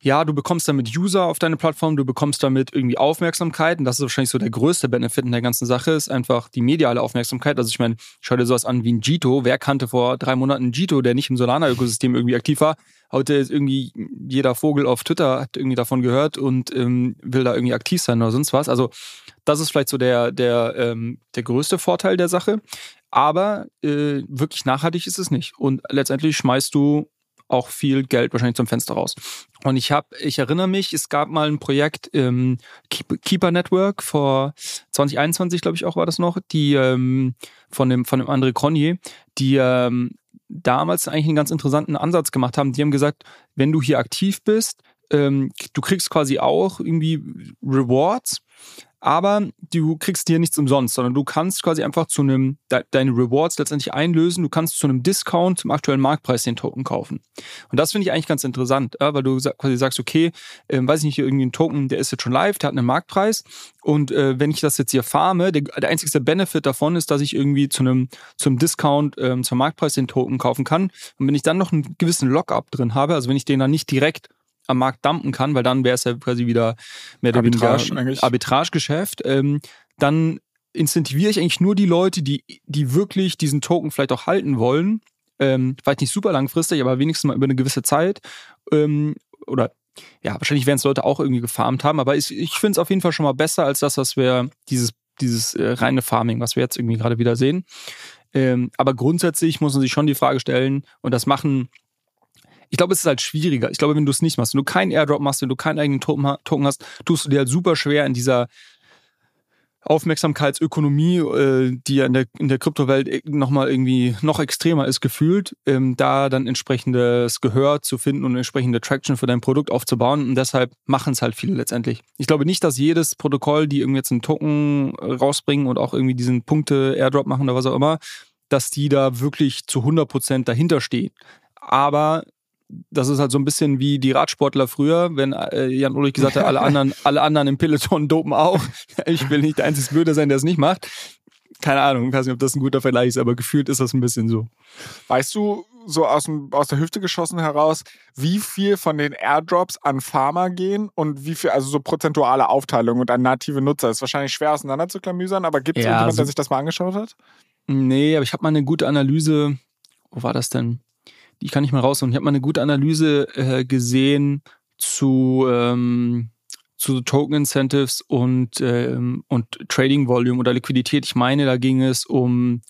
ja, du bekommst damit User auf deine Plattform, du bekommst damit irgendwie Aufmerksamkeit und das ist wahrscheinlich so der größte Benefit in der ganzen Sache, ist einfach die mediale Aufmerksamkeit. Also ich meine, schau dir sowas an wie ein Jito. Wer kannte vor drei Monaten Jito, der nicht im Solana-Ökosystem irgendwie aktiv war? Heute ist irgendwie jeder Vogel auf Twitter hat irgendwie davon gehört und ähm, will da irgendwie aktiv sein oder sonst was. Also das ist vielleicht so der, der, ähm, der größte Vorteil der Sache. Aber äh, wirklich nachhaltig ist es nicht. Und letztendlich schmeißt du auch viel Geld wahrscheinlich zum Fenster raus. Und ich habe, ich erinnere mich, es gab mal ein Projekt im Keeper Network vor 2021, glaube ich auch war das noch, die ähm, von dem von dem André Cronje, die ähm, damals eigentlich einen ganz interessanten Ansatz gemacht haben. Die haben gesagt, wenn du hier aktiv bist, ähm, du kriegst quasi auch irgendwie Rewards aber du kriegst dir nichts umsonst, sondern du kannst quasi einfach zu einem, de, deine Rewards letztendlich einlösen, du kannst zu einem Discount zum aktuellen Marktpreis den Token kaufen. Und das finde ich eigentlich ganz interessant, weil du quasi sagst, okay, äh, weiß ich nicht, irgendwie ein Token, der ist jetzt schon live, der hat einen Marktpreis und äh, wenn ich das jetzt hier farme, der, der einzigste Benefit davon ist, dass ich irgendwie zu einem, zum Discount ähm, zum Marktpreis den Token kaufen kann. Und wenn ich dann noch einen gewissen Lockup drin habe, also wenn ich den dann nicht direkt am Markt dumpen kann, weil dann wäre es ja quasi wieder mehr oder weniger Arbitragegeschäft, ähm, dann incentiviere ich eigentlich nur die Leute, die, die wirklich diesen Token vielleicht auch halten wollen. Ähm, vielleicht nicht super langfristig, aber wenigstens mal über eine gewisse Zeit. Ähm, oder ja, wahrscheinlich werden es Leute auch irgendwie gefarmt haben, aber ich, ich finde es auf jeden Fall schon mal besser als das, was wir, dieses, dieses äh, reine Farming, was wir jetzt irgendwie gerade wieder sehen. Ähm, aber grundsätzlich muss man sich schon die Frage stellen, und das machen ich glaube, es ist halt schwieriger. Ich glaube, wenn du es nicht machst, wenn du keinen Airdrop machst, wenn du keinen eigenen Token hast, tust du dir halt super schwer in dieser Aufmerksamkeitsökonomie, äh, die ja in der, in der Kryptowelt nochmal irgendwie noch extremer ist, gefühlt, ähm, da dann entsprechendes Gehör zu finden und entsprechende Traction für dein Produkt aufzubauen. Und deshalb machen es halt viele letztendlich. Ich glaube nicht, dass jedes Protokoll, die irgendwie jetzt einen Token rausbringen und auch irgendwie diesen Punkte-Airdrop machen oder was auch immer, dass die da wirklich zu 100% dahinter stehen. Aber das ist halt so ein bisschen wie die Radsportler früher, wenn äh, Jan Ulrich gesagt hat, alle anderen, alle anderen im Peloton dopen auch. Ich will nicht der einzige Blöde sein, der es nicht macht. Keine Ahnung, ich weiß nicht, ob das ein guter Vergleich ist, aber gefühlt ist das ein bisschen so. Weißt du, so aus, dem, aus der Hüfte geschossen heraus, wie viel von den Airdrops an Farmer gehen und wie viel, also so prozentuale Aufteilung und an native Nutzer? Ist wahrscheinlich schwer auseinanderzuklamüsern, aber gibt es ja, jemanden, so der sich das mal angeschaut hat? Nee, aber ich habe mal eine gute Analyse. Wo war das denn? Die kann ich mal rausholen. Ich habe mal eine gute Analyse äh, gesehen zu, ähm, zu Token Incentives und, ähm, und Trading Volume oder Liquidität. Ich meine, da ging es um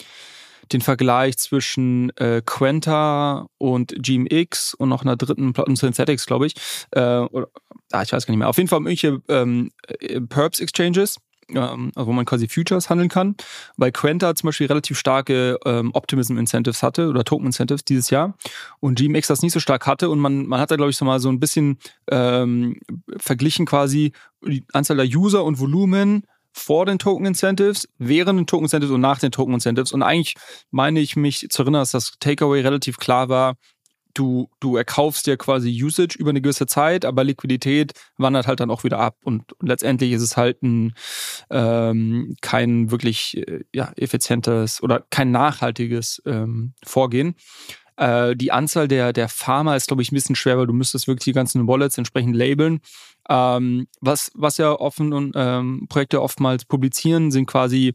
den Vergleich zwischen äh, Quenta und GMX und noch einer dritten Platten Synthetics, glaube ich. Äh, oder, ah, ich weiß gar nicht mehr. Auf jeden Fall irgendwelche ähm, äh, Perps Exchanges ähm, also wo man quasi Futures handeln kann. Weil Quenta zum Beispiel relativ starke ähm, Optimism-Incentives hatte oder Token-Incentives dieses Jahr und GMX das nicht so stark hatte und man, man hat da, glaube ich, so mal so ein bisschen ähm, verglichen quasi die Anzahl der User und Volumen vor den Token Incentives, während den Token Incentives und nach den Token Incentives. Und eigentlich meine ich mich zu erinnern, dass das Takeaway relativ klar war, du, du erkaufst dir quasi Usage über eine gewisse Zeit, aber Liquidität wandert halt dann auch wieder ab. Und, letztendlich ist es halt ein ähm, kein wirklich äh, ja, effizientes oder kein nachhaltiges ähm, Vorgehen. Äh, die Anzahl der, der Farmer ist, glaube ich, ein bisschen schwer, weil du müsstest wirklich die ganzen Wallets entsprechend labeln. Ähm, was, was ja offen und ähm, Projekte oftmals publizieren, sind quasi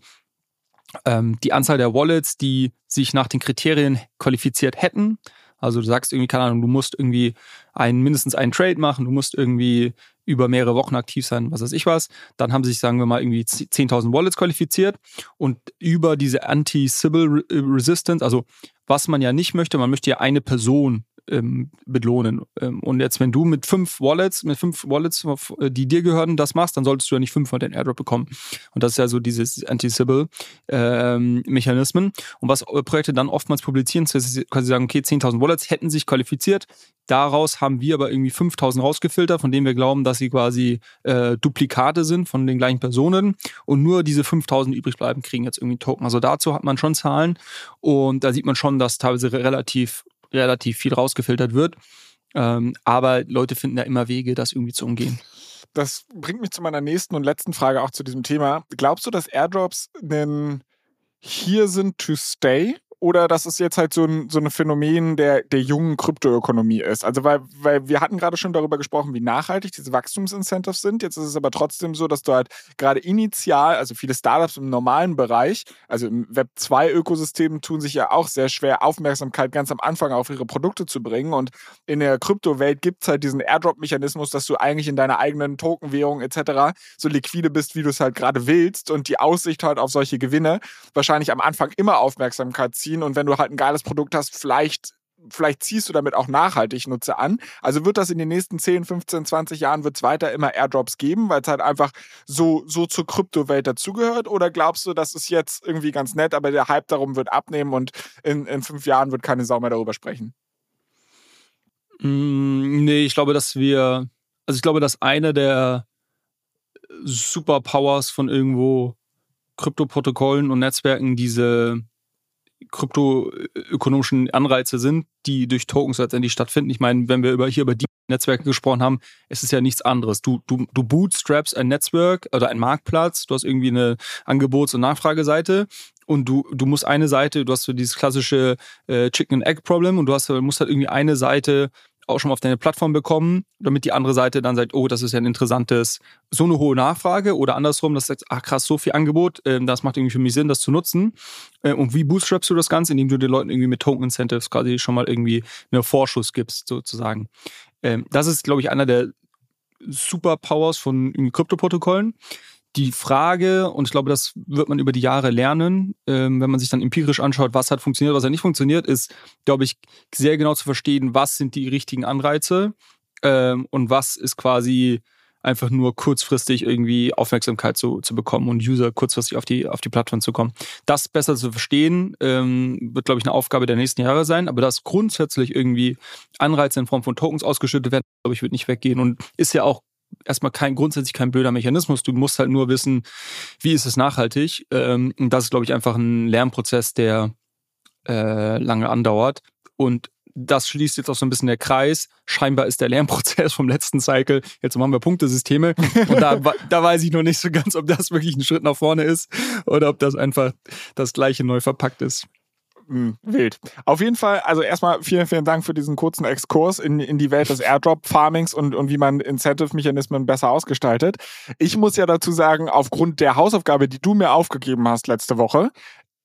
ähm, die Anzahl der Wallets, die sich nach den Kriterien qualifiziert hätten. Also du sagst irgendwie, keine Ahnung, du musst irgendwie einen, mindestens einen Trade machen, du musst irgendwie über mehrere Wochen aktiv sein, was weiß ich was. Dann haben sich, sagen wir mal, irgendwie 10.000 Wallets qualifiziert und über diese Anti-Sybil Resistance, also was man ja nicht möchte, man möchte ja eine Person ähm, belohnen. Ähm, und jetzt, wenn du mit fünf Wallets, mit fünf Wallets, die dir gehören, das machst, dann solltest du ja nicht fünfmal den Airdrop bekommen. Und das ist ja so dieses Anti-Sybil-Mechanismen. Ähm, und was Projekte dann oftmals publizieren, ist, dass sie quasi sagen, okay, 10.000 Wallets hätten sich qualifiziert. Daraus haben wir aber irgendwie 5.000 rausgefiltert, von denen wir glauben, dass sie quasi äh, Duplikate sind von den gleichen Personen. Und nur diese 5.000 übrig bleiben, kriegen jetzt irgendwie Token. Also dazu hat man schon Zahlen. Und da sieht man schon, dass teilweise relativ relativ viel rausgefiltert wird. Ähm, aber Leute finden da immer Wege, das irgendwie zu umgehen. Das bringt mich zu meiner nächsten und letzten Frage auch zu diesem Thema. Glaubst du, dass Airdrops einen Hier sind to stay oder dass es jetzt halt so ein, so ein Phänomen der, der jungen Kryptoökonomie ist. Also weil, weil wir hatten gerade schon darüber gesprochen, wie nachhaltig diese Wachstumsincentives sind. Jetzt ist es aber trotzdem so, dass du halt gerade initial, also viele Startups im normalen Bereich, also im Web 2 Ökosystem tun sich ja auch sehr schwer, Aufmerksamkeit ganz am Anfang auf ihre Produkte zu bringen. Und in der Kryptowelt gibt es halt diesen Airdrop-Mechanismus, dass du eigentlich in deiner eigenen Tokenwährung etc. so liquide bist, wie du es halt gerade willst und die Aussicht halt auf solche Gewinne wahrscheinlich am Anfang immer Aufmerksamkeit zieht ziehen und wenn du halt ein geiles Produkt hast, vielleicht vielleicht ziehst du damit auch nachhaltig Nutzer an. Also wird das in den nächsten 10, 15, 20 Jahren wird es weiter immer Airdrops geben, weil es halt einfach so, so zur Kryptowelt dazugehört? Oder glaubst du, das ist jetzt irgendwie ganz nett, aber der Hype darum wird abnehmen und in, in fünf Jahren wird keine Sau mehr darüber sprechen? Mm, nee, ich glaube, dass wir, also ich glaube, dass eine der Superpowers von irgendwo Kryptoprotokollen und Netzwerken diese kryptoökonomischen Anreize sind, die durch Tokens letztendlich stattfinden. Ich meine, wenn wir über, hier über die Netzwerke gesprochen haben, es ist ja nichts anderes. Du, du, du bootstraps ein Netzwerk oder ein Marktplatz, du hast irgendwie eine Angebots- und Nachfrageseite und du, du musst eine Seite, du hast so dieses klassische äh, Chicken-and-Egg-Problem und du hast, musst halt irgendwie eine Seite auch schon mal auf deine Plattform bekommen, damit die andere Seite dann sagt, oh, das ist ja ein interessantes, so eine hohe Nachfrage oder andersrum, dass du sagst, ach krass, so viel Angebot, äh, das macht irgendwie für mich Sinn, das zu nutzen. Äh, und wie bootstrapst du das Ganze? Indem du den Leuten irgendwie mit Token Incentives quasi schon mal irgendwie einen Vorschuss gibst, sozusagen. Ähm, das ist, glaube ich, einer der Superpowers von Kryptoprotokollen die Frage, und ich glaube, das wird man über die Jahre lernen, ähm, wenn man sich dann empirisch anschaut, was hat funktioniert, was hat nicht funktioniert, ist, glaube ich, sehr genau zu verstehen, was sind die richtigen Anreize ähm, und was ist quasi einfach nur kurzfristig irgendwie Aufmerksamkeit zu, zu bekommen und User kurzfristig auf die, auf die Plattform zu kommen. Das besser zu verstehen, ähm, wird, glaube ich, eine Aufgabe der nächsten Jahre sein, aber dass grundsätzlich irgendwie Anreize in Form von Tokens ausgeschüttet werden, glaube ich, wird nicht weggehen und ist ja auch erstmal kein grundsätzlich kein blöder Mechanismus. Du musst halt nur wissen, wie ist es nachhaltig. Ähm, und das ist, glaube ich, einfach ein Lernprozess, der äh, lange andauert. Und das schließt jetzt auch so ein bisschen der Kreis. Scheinbar ist der Lernprozess vom letzten Cycle. Jetzt machen wir Punktesysteme. Und da, da weiß ich noch nicht so ganz, ob das wirklich ein Schritt nach vorne ist oder ob das einfach das gleiche neu verpackt ist. Hm, wild. Auf jeden Fall, also erstmal vielen, vielen Dank für diesen kurzen Exkurs in, in die Welt des Airdrop-Farmings und, und wie man Incentive-Mechanismen besser ausgestaltet. Ich muss ja dazu sagen, aufgrund der Hausaufgabe, die du mir aufgegeben hast letzte Woche,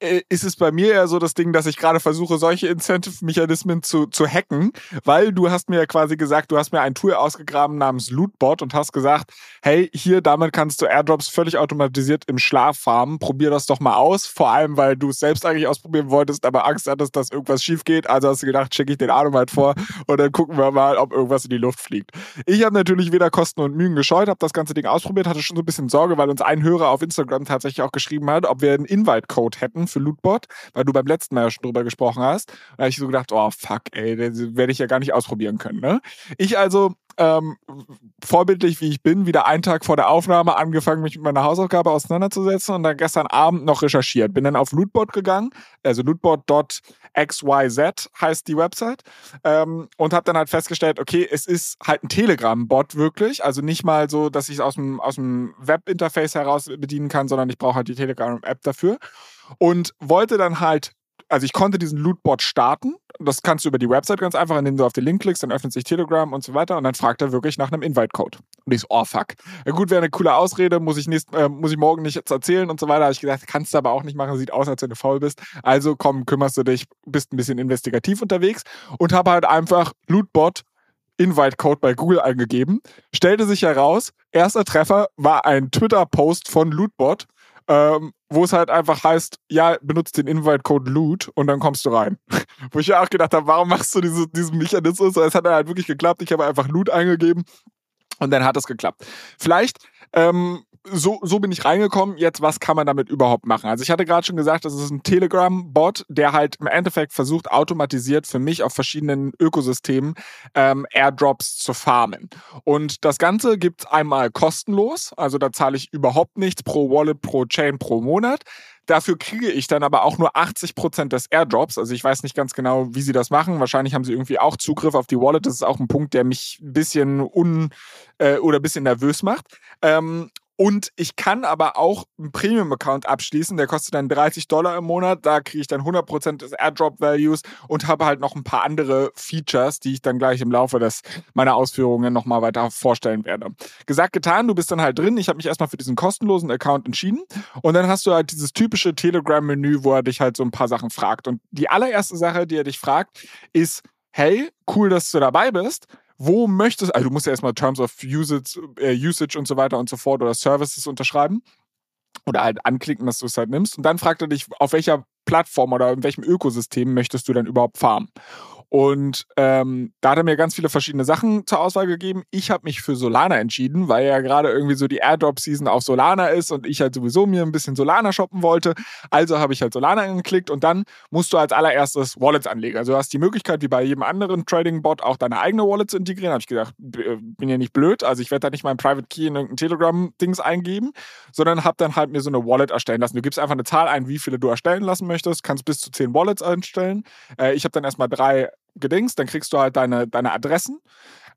ist es bei mir eher so das Ding, dass ich gerade versuche, solche Incentive-Mechanismen zu, zu hacken, weil du hast mir ja quasi gesagt, du hast mir ein Tool ausgegraben namens Lootbot und hast gesagt, hey, hier, damit kannst du Airdrops völlig automatisiert im Schlaf farmen, probier das doch mal aus, vor allem, weil du es selbst eigentlich ausprobieren wolltest, aber Angst hattest, dass irgendwas schief geht, also hast du gedacht, schicke ich den Arno halt vor und dann gucken wir mal, ob irgendwas in die Luft fliegt. Ich habe natürlich weder Kosten und Mühen gescheut, habe das ganze Ding ausprobiert, hatte schon so ein bisschen Sorge, weil uns ein Hörer auf Instagram tatsächlich auch geschrieben hat, ob wir einen Invite-Code hätten für Lootbot, weil du beim letzten Mal ja schon drüber gesprochen hast. Da habe ich so gedacht, oh fuck, ey, den werde ich ja gar nicht ausprobieren können. Ne? Ich also ähm, vorbildlich wie ich bin, wieder einen Tag vor der Aufnahme angefangen, mich mit meiner Hausaufgabe auseinanderzusetzen und dann gestern Abend noch recherchiert. Bin dann auf Lootbot gegangen, also lootbot.xyz heißt die Website ähm, und habe dann halt festgestellt, okay, es ist halt ein Telegram-Bot wirklich, also nicht mal so, dass ich es aus dem, aus dem Webinterface heraus bedienen kann, sondern ich brauche halt die Telegram-App dafür und wollte dann halt also ich konnte diesen Lootbot starten. Das kannst du über die Website ganz einfach, indem du auf den Link klickst, dann öffnet sich Telegram und so weiter und dann fragt er wirklich nach einem Invite-Code. Und ich so, oh fuck. Ja gut, wäre eine coole Ausrede, muss ich, nächst, äh, muss ich morgen nicht jetzt erzählen und so weiter. Habe ich gesagt, kannst du aber auch nicht machen, sieht aus, als wenn du faul bist. Also komm, kümmerst du dich, bist ein bisschen investigativ unterwegs und habe halt einfach Lootbot Invite-Code bei Google eingegeben. Stellte sich heraus, erster Treffer war ein Twitter-Post von Lootbot, ähm, wo es halt einfach heißt, ja, benutzt den Invite-Code Loot und dann kommst du rein. wo ich ja auch gedacht habe, warum machst du diese, diesen Mechanismus? Es hat halt wirklich geklappt. Ich habe einfach Loot eingegeben und dann hat es geklappt. Vielleicht ähm, so, so bin ich reingekommen. Jetzt, was kann man damit überhaupt machen? Also ich hatte gerade schon gesagt, das ist ein Telegram-Bot, der halt im Endeffekt versucht, automatisiert für mich auf verschiedenen Ökosystemen ähm, Airdrops zu farmen. Und das Ganze gibt's einmal kostenlos, also da zahle ich überhaupt nichts pro Wallet, pro Chain, pro Monat. Dafür kriege ich dann aber auch nur 80 Prozent des Airdrops. Also ich weiß nicht ganz genau, wie sie das machen. Wahrscheinlich haben sie irgendwie auch Zugriff auf die Wallet. Das ist auch ein Punkt, der mich ein bisschen un äh, oder ein bisschen nervös macht. Ähm, und ich kann aber auch einen Premium-Account abschließen, der kostet dann 30 Dollar im Monat. Da kriege ich dann 100% des Airdrop-Values und habe halt noch ein paar andere Features, die ich dann gleich im Laufe des, meiner Ausführungen nochmal weiter vorstellen werde. Gesagt, getan, du bist dann halt drin. Ich habe mich erstmal für diesen kostenlosen Account entschieden. Und dann hast du halt dieses typische Telegram-Menü, wo er dich halt so ein paar Sachen fragt. Und die allererste Sache, die er dich fragt, ist, hey, cool, dass du dabei bist wo möchtest, also du musst ja erstmal Terms of Usage, äh, Usage und so weiter und so fort oder Services unterschreiben oder halt anklicken, dass du es halt nimmst. Und dann fragt er dich, auf welcher Plattform oder in welchem Ökosystem möchtest du denn überhaupt farmen? Und ähm, da hat er mir ganz viele verschiedene Sachen zur Auswahl gegeben. Ich habe mich für Solana entschieden, weil ja gerade irgendwie so die Airdrop-Season auf Solana ist und ich halt sowieso mir ein bisschen Solana shoppen wollte. Also habe ich halt Solana angeklickt und dann musst du als allererstes Wallets anlegen. Also du hast die Möglichkeit, wie bei jedem anderen Trading-Bot, auch deine eigene Wallet zu integrieren. Habe ich gedacht, äh, bin ja nicht blöd. Also ich werde da nicht meinen Private Key in irgendein Telegram-Dings eingeben, sondern habe dann halt mir so eine Wallet erstellen lassen. Du gibst einfach eine Zahl ein, wie viele du erstellen lassen möchtest, kannst bis zu zehn Wallets einstellen. Äh, ich habe dann erstmal drei gedingst, dann kriegst du halt deine, deine Adressen.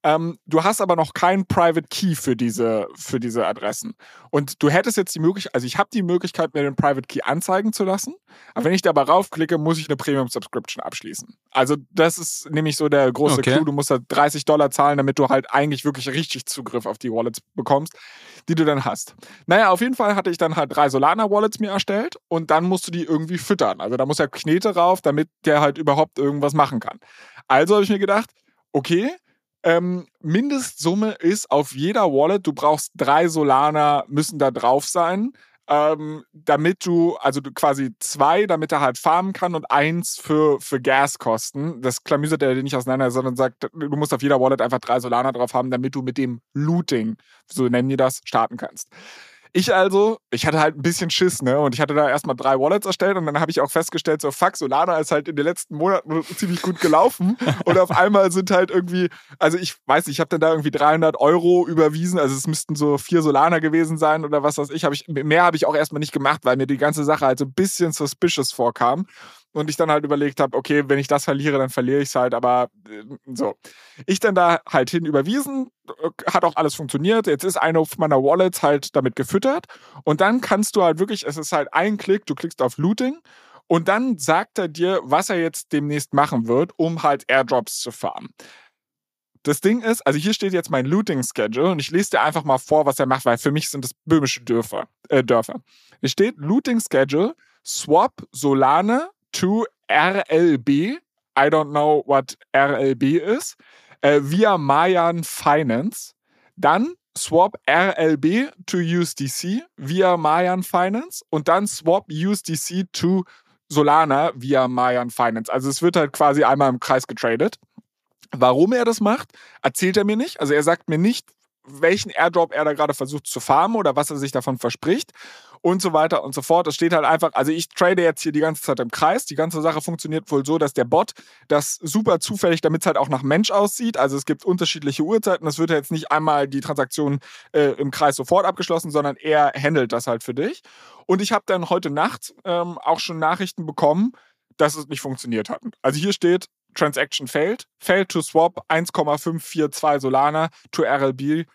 Ähm, du hast aber noch keinen Private Key für diese, für diese Adressen. Und du hättest jetzt die Möglichkeit, also ich habe die Möglichkeit, mir den Private Key anzeigen zu lassen. Aber wenn ich dabei raufklicke, muss ich eine Premium Subscription abschließen. Also das ist nämlich so der große okay. Clou. Du musst halt 30 Dollar zahlen, damit du halt eigentlich wirklich richtig Zugriff auf die Wallets bekommst, die du dann hast. Naja, auf jeden Fall hatte ich dann halt drei Solana-Wallets mir erstellt und dann musst du die irgendwie füttern. Also da muss ja Knete rauf, damit der halt überhaupt irgendwas machen kann. Also habe ich mir gedacht, okay, ähm, Mindestsumme ist auf jeder Wallet, du brauchst drei Solana, müssen da drauf sein, ähm, damit du, also du quasi zwei, damit er halt farmen kann und eins für, für Gaskosten. Das klamüsert er dir nicht auseinander, sondern sagt, du musst auf jeder Wallet einfach drei Solana drauf haben, damit du mit dem Looting, so nennen die das, starten kannst. Ich also, ich hatte halt ein bisschen Schiss, ne? Und ich hatte da erstmal drei Wallets erstellt und dann habe ich auch festgestellt, so fuck, Solana ist halt in den letzten Monaten ziemlich gut gelaufen. und auf einmal sind halt irgendwie, also ich weiß nicht, ich habe dann da irgendwie 300 Euro überwiesen, also es müssten so vier Solana gewesen sein oder was weiß ich. Hab ich mehr habe ich auch erstmal nicht gemacht, weil mir die ganze Sache halt so ein bisschen suspicious vorkam und ich dann halt überlegt habe, okay, wenn ich das verliere, dann verliere ich es halt, aber äh, so. Ich dann da halt hin überwiesen, äh, hat auch alles funktioniert. Jetzt ist eine meiner Wallets halt damit gefüttert und dann kannst du halt wirklich, es ist halt ein Klick, du klickst auf Looting und dann sagt er dir, was er jetzt demnächst machen wird, um halt Airdrops zu farmen. Das Ding ist, also hier steht jetzt mein Looting Schedule und ich lese dir einfach mal vor, was er macht, weil für mich sind das böhmische Dörfer. Äh, Dörfer. Es steht Looting Schedule, Swap Solana to RLB. I don't know what RLB is. Äh, via Mayan Finance. Dann swap RLB to USDC via Mayan Finance und dann swap USDC to Solana via Mayan Finance. Also es wird halt quasi einmal im Kreis getradet. Warum er das macht, erzählt er mir nicht. Also er sagt mir nicht, welchen Airdrop er da gerade versucht zu farmen oder was er sich davon verspricht und so weiter und so fort. Es steht halt einfach, also ich trade jetzt hier die ganze Zeit im Kreis. Die ganze Sache funktioniert wohl so, dass der Bot das super zufällig, damit es halt auch nach Mensch aussieht. Also es gibt unterschiedliche Uhrzeiten. Es wird jetzt nicht einmal die Transaktion äh, im Kreis sofort abgeschlossen, sondern er handelt das halt für dich. Und ich habe dann heute Nacht ähm, auch schon Nachrichten bekommen, dass es nicht funktioniert hat. Also hier steht, Transaction failed, failed to swap 1,542 Solana to RLB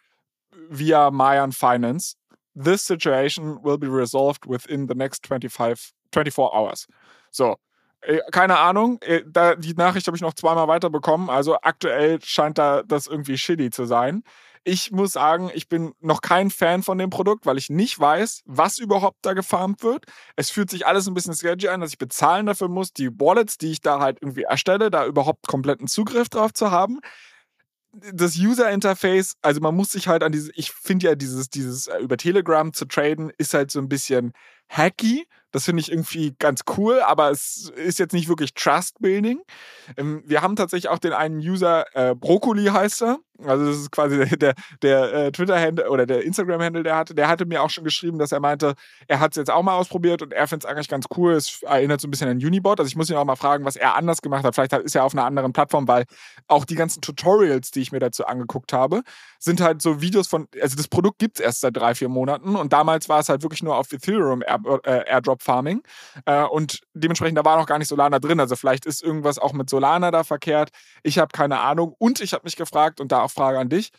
via Mayan Finance. This situation will be resolved within the next 25, 24 hours. So, äh, keine Ahnung. Äh, die Nachricht habe ich noch zweimal weiterbekommen. Also aktuell scheint da das irgendwie shitty zu sein. Ich muss sagen, ich bin noch kein Fan von dem Produkt, weil ich nicht weiß, was überhaupt da gefarmt wird. Es fühlt sich alles ein bisschen sketchy an, dass ich bezahlen dafür muss, die Wallets, die ich da halt irgendwie erstelle, da überhaupt kompletten Zugriff drauf zu haben das User Interface, also man muss sich halt an diese, ich finde ja dieses, dieses äh, über Telegram zu traden, ist halt so ein bisschen hacky. Das finde ich irgendwie ganz cool, aber es ist jetzt nicht wirklich Trust Building. Ähm, wir haben tatsächlich auch den einen User, äh, Brokkoli heißt er. Also das ist quasi der, der, äh, Twitter-Handle oder der Instagram-Handle, der hatte. Der hatte mir auch schon geschrieben, dass er meinte, er hat es jetzt auch mal ausprobiert und er findet es eigentlich ganz cool. Es erinnert so ein bisschen an Unibot. Also ich muss ihn auch mal fragen, was er anders gemacht hat. Vielleicht ist er auf einer anderen Plattform, weil auch die ganzen Tutorials, die ich mir dazu angeguckt habe, sind halt so Videos von, also das Produkt gibt es erst seit drei, vier Monaten und damals war es halt wirklich nur auf Ethereum Air, äh, Airdrop Farming äh, und dementsprechend, da war noch gar nicht Solana drin. Also vielleicht ist irgendwas auch mit Solana da verkehrt. Ich habe keine Ahnung und ich habe mich gefragt und da auch Frage an dich,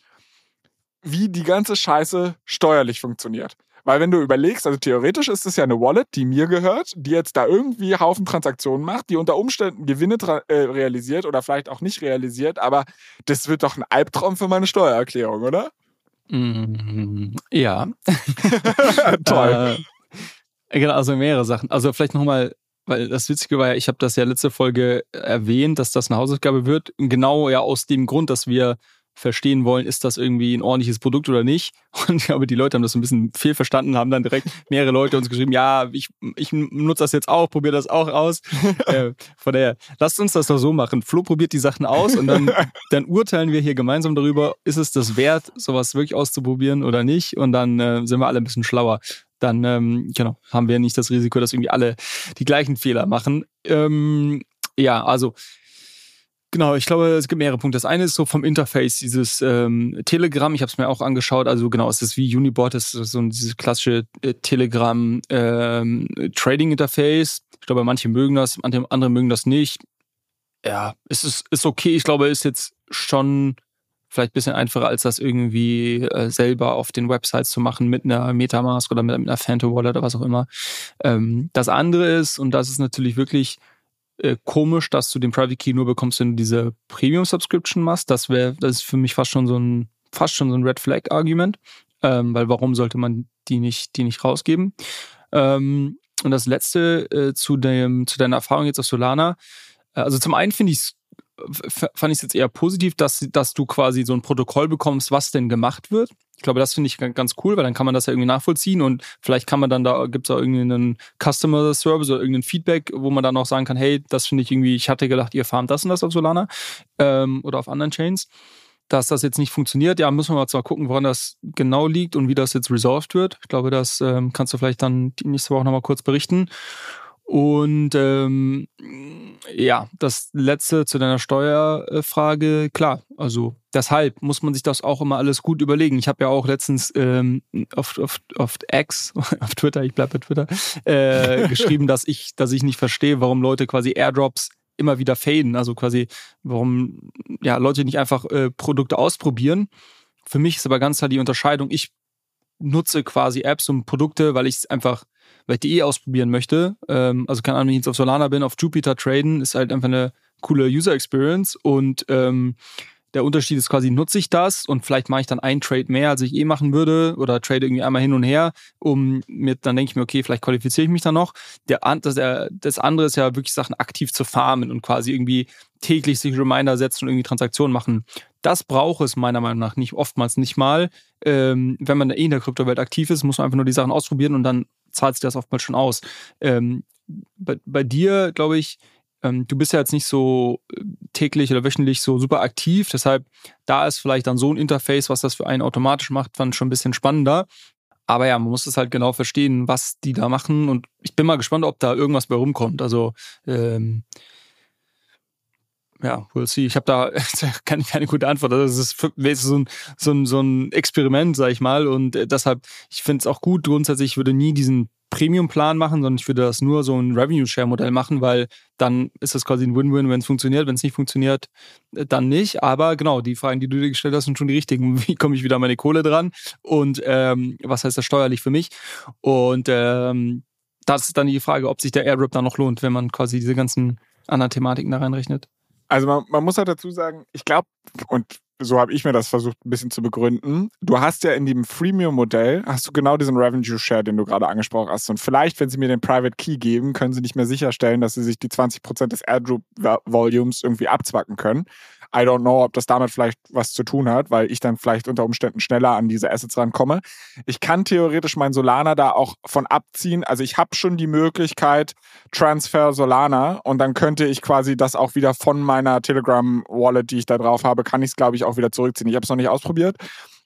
wie die ganze Scheiße steuerlich funktioniert. Weil wenn du überlegst, also theoretisch ist es ja eine Wallet, die mir gehört, die jetzt da irgendwie Haufen Transaktionen macht, die unter Umständen Gewinne äh, realisiert oder vielleicht auch nicht realisiert, aber das wird doch ein Albtraum für meine Steuererklärung, oder? Mm, ja. Toll. Genau, also mehrere Sachen. Also vielleicht nochmal weil das Witzige war ja, ich habe das ja letzte Folge erwähnt, dass das eine Hausaufgabe wird. Genau ja aus dem Grund, dass wir verstehen wollen, ist das irgendwie ein ordentliches Produkt oder nicht. Und ich glaube, die Leute haben das ein bisschen fehlverstanden, haben dann direkt mehrere Leute uns geschrieben, ja, ich, ich nutze das jetzt auch, probiere das auch aus. äh, von daher, lasst uns das doch so machen. Flo probiert die Sachen aus und dann, dann urteilen wir hier gemeinsam darüber, ist es das wert, sowas wirklich auszuprobieren oder nicht. Und dann äh, sind wir alle ein bisschen schlauer. Dann ähm, genau, haben wir nicht das Risiko, dass irgendwie alle die gleichen Fehler machen. Ähm, ja, also Genau, ich glaube, es gibt mehrere Punkte. Das eine ist so vom Interface, dieses ähm, Telegram, ich habe es mir auch angeschaut, also genau, es ist wie Unibot, es ist so dieses klassische äh, Telegram ähm. Ich glaube, manche mögen das, andere mögen das nicht. Ja, es ist, ist okay. Ich glaube, es ist jetzt schon vielleicht ein bisschen einfacher, als das irgendwie äh, selber auf den Websites zu machen mit einer Metamask oder mit, mit einer Phantom Wallet oder was auch immer. Ähm, das andere ist, und das ist natürlich wirklich äh, komisch, dass du den Private Key nur bekommst, wenn du diese Premium Subscription machst. Das wäre, das ist für mich fast schon so ein, fast schon so ein Red Flag Argument, ähm, weil warum sollte man die nicht, die nicht rausgeben? Ähm, und das letzte äh, zu dem, zu deiner Erfahrung jetzt auf Solana. Äh, also zum einen finde ich es fand ich es jetzt eher positiv, dass, dass du quasi so ein Protokoll bekommst, was denn gemacht wird. Ich glaube, das finde ich ganz cool, weil dann kann man das ja irgendwie nachvollziehen und vielleicht kann man dann da, gibt es auch irgendeinen Customer Service oder irgendein Feedback, wo man dann auch sagen kann, hey, das finde ich irgendwie, ich hatte gedacht, ihr farmt das und das auf Solana ähm, oder auf anderen Chains. Dass das jetzt nicht funktioniert, ja, müssen wir mal zwar gucken, woran das genau liegt und wie das jetzt resolved wird. Ich glaube, das ähm, kannst du vielleicht dann die nächste Woche nochmal kurz berichten. Und ähm, ja, das letzte zu deiner Steuerfrage, klar, also deshalb muss man sich das auch immer alles gut überlegen. Ich habe ja auch letztens ähm, auf, auf, auf X, auf Twitter, ich bleibe bei Twitter, äh, geschrieben, dass ich, dass ich nicht verstehe, warum Leute quasi Airdrops immer wieder faden. Also quasi, warum ja Leute nicht einfach äh, Produkte ausprobieren. Für mich ist aber ganz klar die Unterscheidung, ich nutze quasi Apps und Produkte, weil ich es einfach weil ich die eh ausprobieren möchte. Ähm, also keine Ahnung, wenn ich jetzt auf Solana bin, auf Jupiter traden, ist halt einfach eine coole User Experience und ähm, der Unterschied ist quasi, nutze ich das und vielleicht mache ich dann einen Trade mehr, als ich eh machen würde oder trade irgendwie einmal hin und her, um mir, dann denke ich mir, okay, vielleicht qualifiziere ich mich dann noch. Der, das, das andere ist ja wirklich Sachen aktiv zu farmen und quasi irgendwie täglich sich Reminder setzen und irgendwie Transaktionen machen. Das braucht es meiner Meinung nach nicht, oftmals nicht mal. Ähm, wenn man eh in der Kryptowelt aktiv ist, muss man einfach nur die Sachen ausprobieren und dann zahlt sich das oftmals schon aus. Ähm, bei, bei dir, glaube ich, ähm, du bist ja jetzt nicht so äh, täglich oder wöchentlich so super aktiv. Deshalb, da ist vielleicht dann so ein Interface, was das für einen automatisch macht, dann schon ein bisschen spannender. Aber ja, man muss es halt genau verstehen, was die da machen. Und ich bin mal gespannt, ob da irgendwas bei rumkommt. Also, ähm, ja, we'll see. Ich habe da keine, keine gute Antwort. Das ist, so, ein, so, ein, so ein Experiment, sag ich mal. Und äh, deshalb, ich finde es auch gut. Grundsätzlich ich würde nie diesen Premium-Plan machen, sondern ich würde das nur so ein Revenue-Share-Modell machen, weil dann ist das quasi ein Win-Win, wenn es funktioniert. Wenn es nicht funktioniert, äh, dann nicht. Aber genau, die Fragen, die du dir gestellt hast, sind schon die richtigen. Wie komme ich wieder an meine Kohle dran? Und ähm, was heißt das steuerlich für mich? Und ähm, das ist dann die Frage, ob sich der Airdrop dann noch lohnt, wenn man quasi diese ganzen anderen Thematiken da reinrechnet. Also man, man muss halt dazu sagen, ich glaube, und so habe ich mir das versucht ein bisschen zu begründen. Du hast ja in dem Freemium-Modell, hast du genau diesen Revenue Share, den du gerade angesprochen hast. Und vielleicht, wenn sie mir den Private Key geben, können sie nicht mehr sicherstellen, dass sie sich die 20% des Airdrop-Volumes irgendwie abzwacken können. I don't know, ob das damit vielleicht was zu tun hat, weil ich dann vielleicht unter Umständen schneller an diese Assets rankomme. Ich kann theoretisch mein Solana da auch von abziehen. Also ich habe schon die Möglichkeit Transfer Solana und dann könnte ich quasi das auch wieder von meiner Telegram Wallet, die ich da drauf habe, kann ich es glaube ich auch wieder zurückziehen. Ich habe es noch nicht ausprobiert.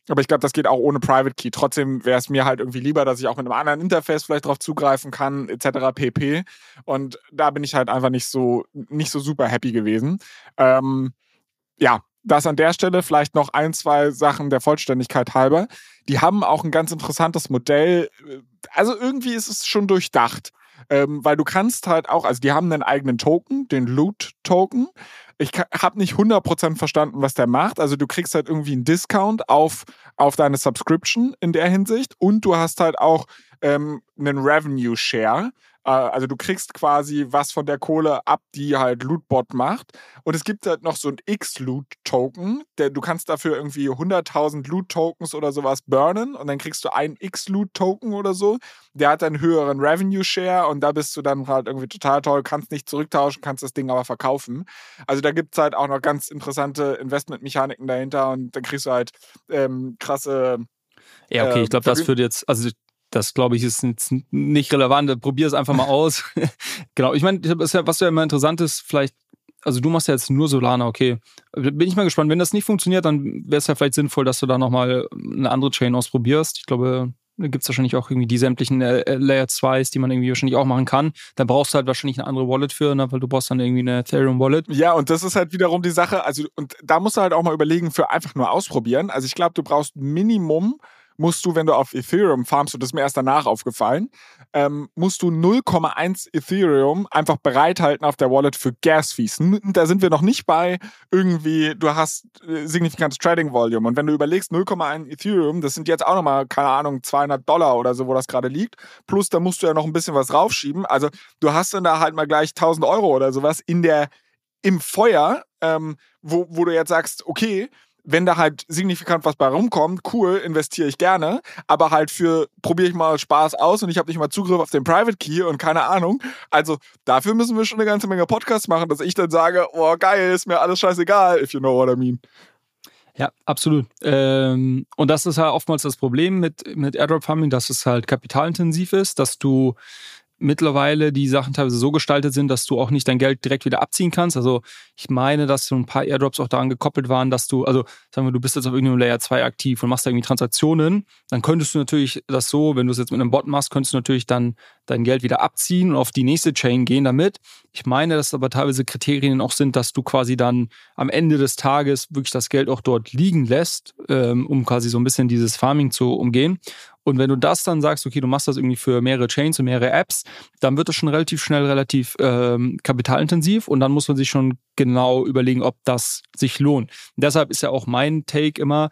Aber ich glaube, das geht auch ohne Private Key. Trotzdem wäre es mir halt irgendwie lieber, dass ich auch mit einem anderen Interface vielleicht drauf zugreifen kann, etc. pp. Und da bin ich halt einfach nicht so, nicht so super happy gewesen. Ähm, ja, das an der Stelle vielleicht noch ein, zwei Sachen der Vollständigkeit halber. Die haben auch ein ganz interessantes Modell. Also irgendwie ist es schon durchdacht. Ähm, weil du kannst halt auch, also die haben einen eigenen Token, den Loot-Token. Ich habe nicht 100% verstanden, was der macht. Also du kriegst halt irgendwie einen Discount auf, auf deine Subscription in der Hinsicht und du hast halt auch ähm, einen Revenue Share. Äh, also du kriegst quasi was von der Kohle ab, die halt Lootbot macht. Und es gibt halt noch so ein X-Loot-Token. Du kannst dafür irgendwie 100.000 Loot-Tokens oder sowas burnen und dann kriegst du einen X-Loot-Token oder so. Der hat einen höheren Revenue-Share und da bist du dann halt irgendwie total toll, kannst nicht zurücktauschen, kannst das Ding aber verkaufen. Also da gibt es halt auch noch ganz interessante Investmentmechaniken dahinter und dann kriegst du halt ähm, krasse ja, okay, ich glaube, das führt jetzt, also das glaube ich ist jetzt nicht relevant. Probier es einfach mal aus. genau. Ich meine, was ja immer interessant ist, vielleicht, also du machst ja jetzt nur Solana, okay. Bin ich mal gespannt. Wenn das nicht funktioniert, dann wäre es ja vielleicht sinnvoll, dass du da nochmal eine andere Chain ausprobierst. Ich glaube, da gibt es wahrscheinlich auch irgendwie die sämtlichen äh, Layer 2s, die man irgendwie wahrscheinlich auch machen kann. Da brauchst du halt wahrscheinlich eine andere Wallet für, ne? weil du brauchst dann irgendwie eine Ethereum Wallet. Ja, und das ist halt wiederum die Sache. Also, und da musst du halt auch mal überlegen, für einfach nur ausprobieren. Also, ich glaube, du brauchst Minimum musst du, wenn du auf Ethereum farmst, und das ist mir erst danach aufgefallen, ähm, musst du 0,1 Ethereum einfach bereithalten auf der Wallet für Gas-Fees. Da sind wir noch nicht bei irgendwie, du hast äh, signifikantes Trading Volume. Und wenn du überlegst, 0,1 Ethereum, das sind jetzt auch nochmal, keine Ahnung, 200 Dollar oder so, wo das gerade liegt. Plus, da musst du ja noch ein bisschen was raufschieben. Also, du hast dann da halt mal gleich 1000 Euro oder sowas in der, im Feuer, ähm, wo, wo du jetzt sagst, okay, wenn da halt signifikant was bei rumkommt, cool, investiere ich gerne, aber halt für probiere ich mal Spaß aus und ich habe nicht mal Zugriff auf den Private Key und keine Ahnung. Also dafür müssen wir schon eine ganze Menge Podcasts machen, dass ich dann sage, oh geil, ist mir alles scheißegal, if you know what I mean. Ja, absolut. Ähm, und das ist halt oftmals das Problem mit, mit Airdrop Farming, dass es halt kapitalintensiv ist, dass du mittlerweile die Sachen teilweise so gestaltet sind, dass du auch nicht dein Geld direkt wieder abziehen kannst. Also ich meine, dass so ein paar Airdrops auch daran gekoppelt waren, dass du, also sagen wir, du bist jetzt auf irgendeinem Layer 2 aktiv und machst da irgendwie Transaktionen, dann könntest du natürlich das so, wenn du es jetzt mit einem Bot machst, könntest du natürlich dann dein Geld wieder abziehen und auf die nächste Chain gehen damit. Ich meine, dass aber teilweise Kriterien auch sind, dass du quasi dann am Ende des Tages wirklich das Geld auch dort liegen lässt, ähm, um quasi so ein bisschen dieses Farming zu umgehen. Und wenn du das dann sagst, okay, du machst das irgendwie für mehrere Chains und mehrere Apps, dann wird das schon relativ schnell relativ ähm, kapitalintensiv und dann muss man sich schon genau überlegen, ob das sich lohnt. Und deshalb ist ja auch mein Take immer,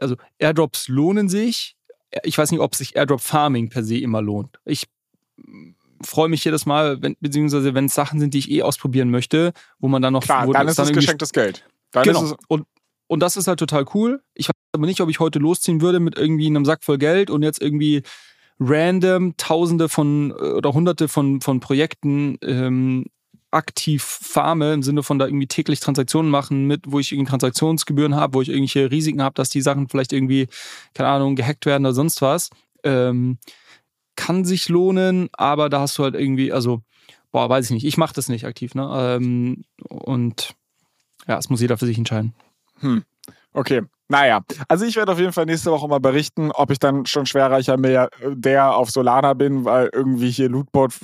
also Airdrops lohnen sich. Ich weiß nicht, ob sich Airdrop Farming per se immer lohnt. Ich freue mich jedes Mal, wenn, beziehungsweise wenn es Sachen sind, die ich eh ausprobieren möchte, wo man dann noch. Klar, dann ist es geschenktes Geld. Dann genau. und, und das ist halt total cool. Ich weiß aber nicht, ob ich heute losziehen würde mit irgendwie einem Sack voll Geld und jetzt irgendwie random Tausende von äh, oder Hunderte von, von Projekten ähm, aktiv farme, im Sinne von da irgendwie täglich Transaktionen machen mit, wo ich irgendwie Transaktionsgebühren habe, wo ich irgendwelche Risiken habe, dass die Sachen vielleicht irgendwie, keine Ahnung, gehackt werden oder sonst was. Ähm, kann sich lohnen, aber da hast du halt irgendwie, also, boah, weiß ich nicht, ich mache das nicht aktiv, ne? Ähm, und ja, es muss jeder für sich entscheiden. Hm. Okay, naja, also ich werde auf jeden Fall nächste Woche mal berichten, ob ich dann schon schwerreicher Milliardär auf Solana bin, weil irgendwie hier Lootbot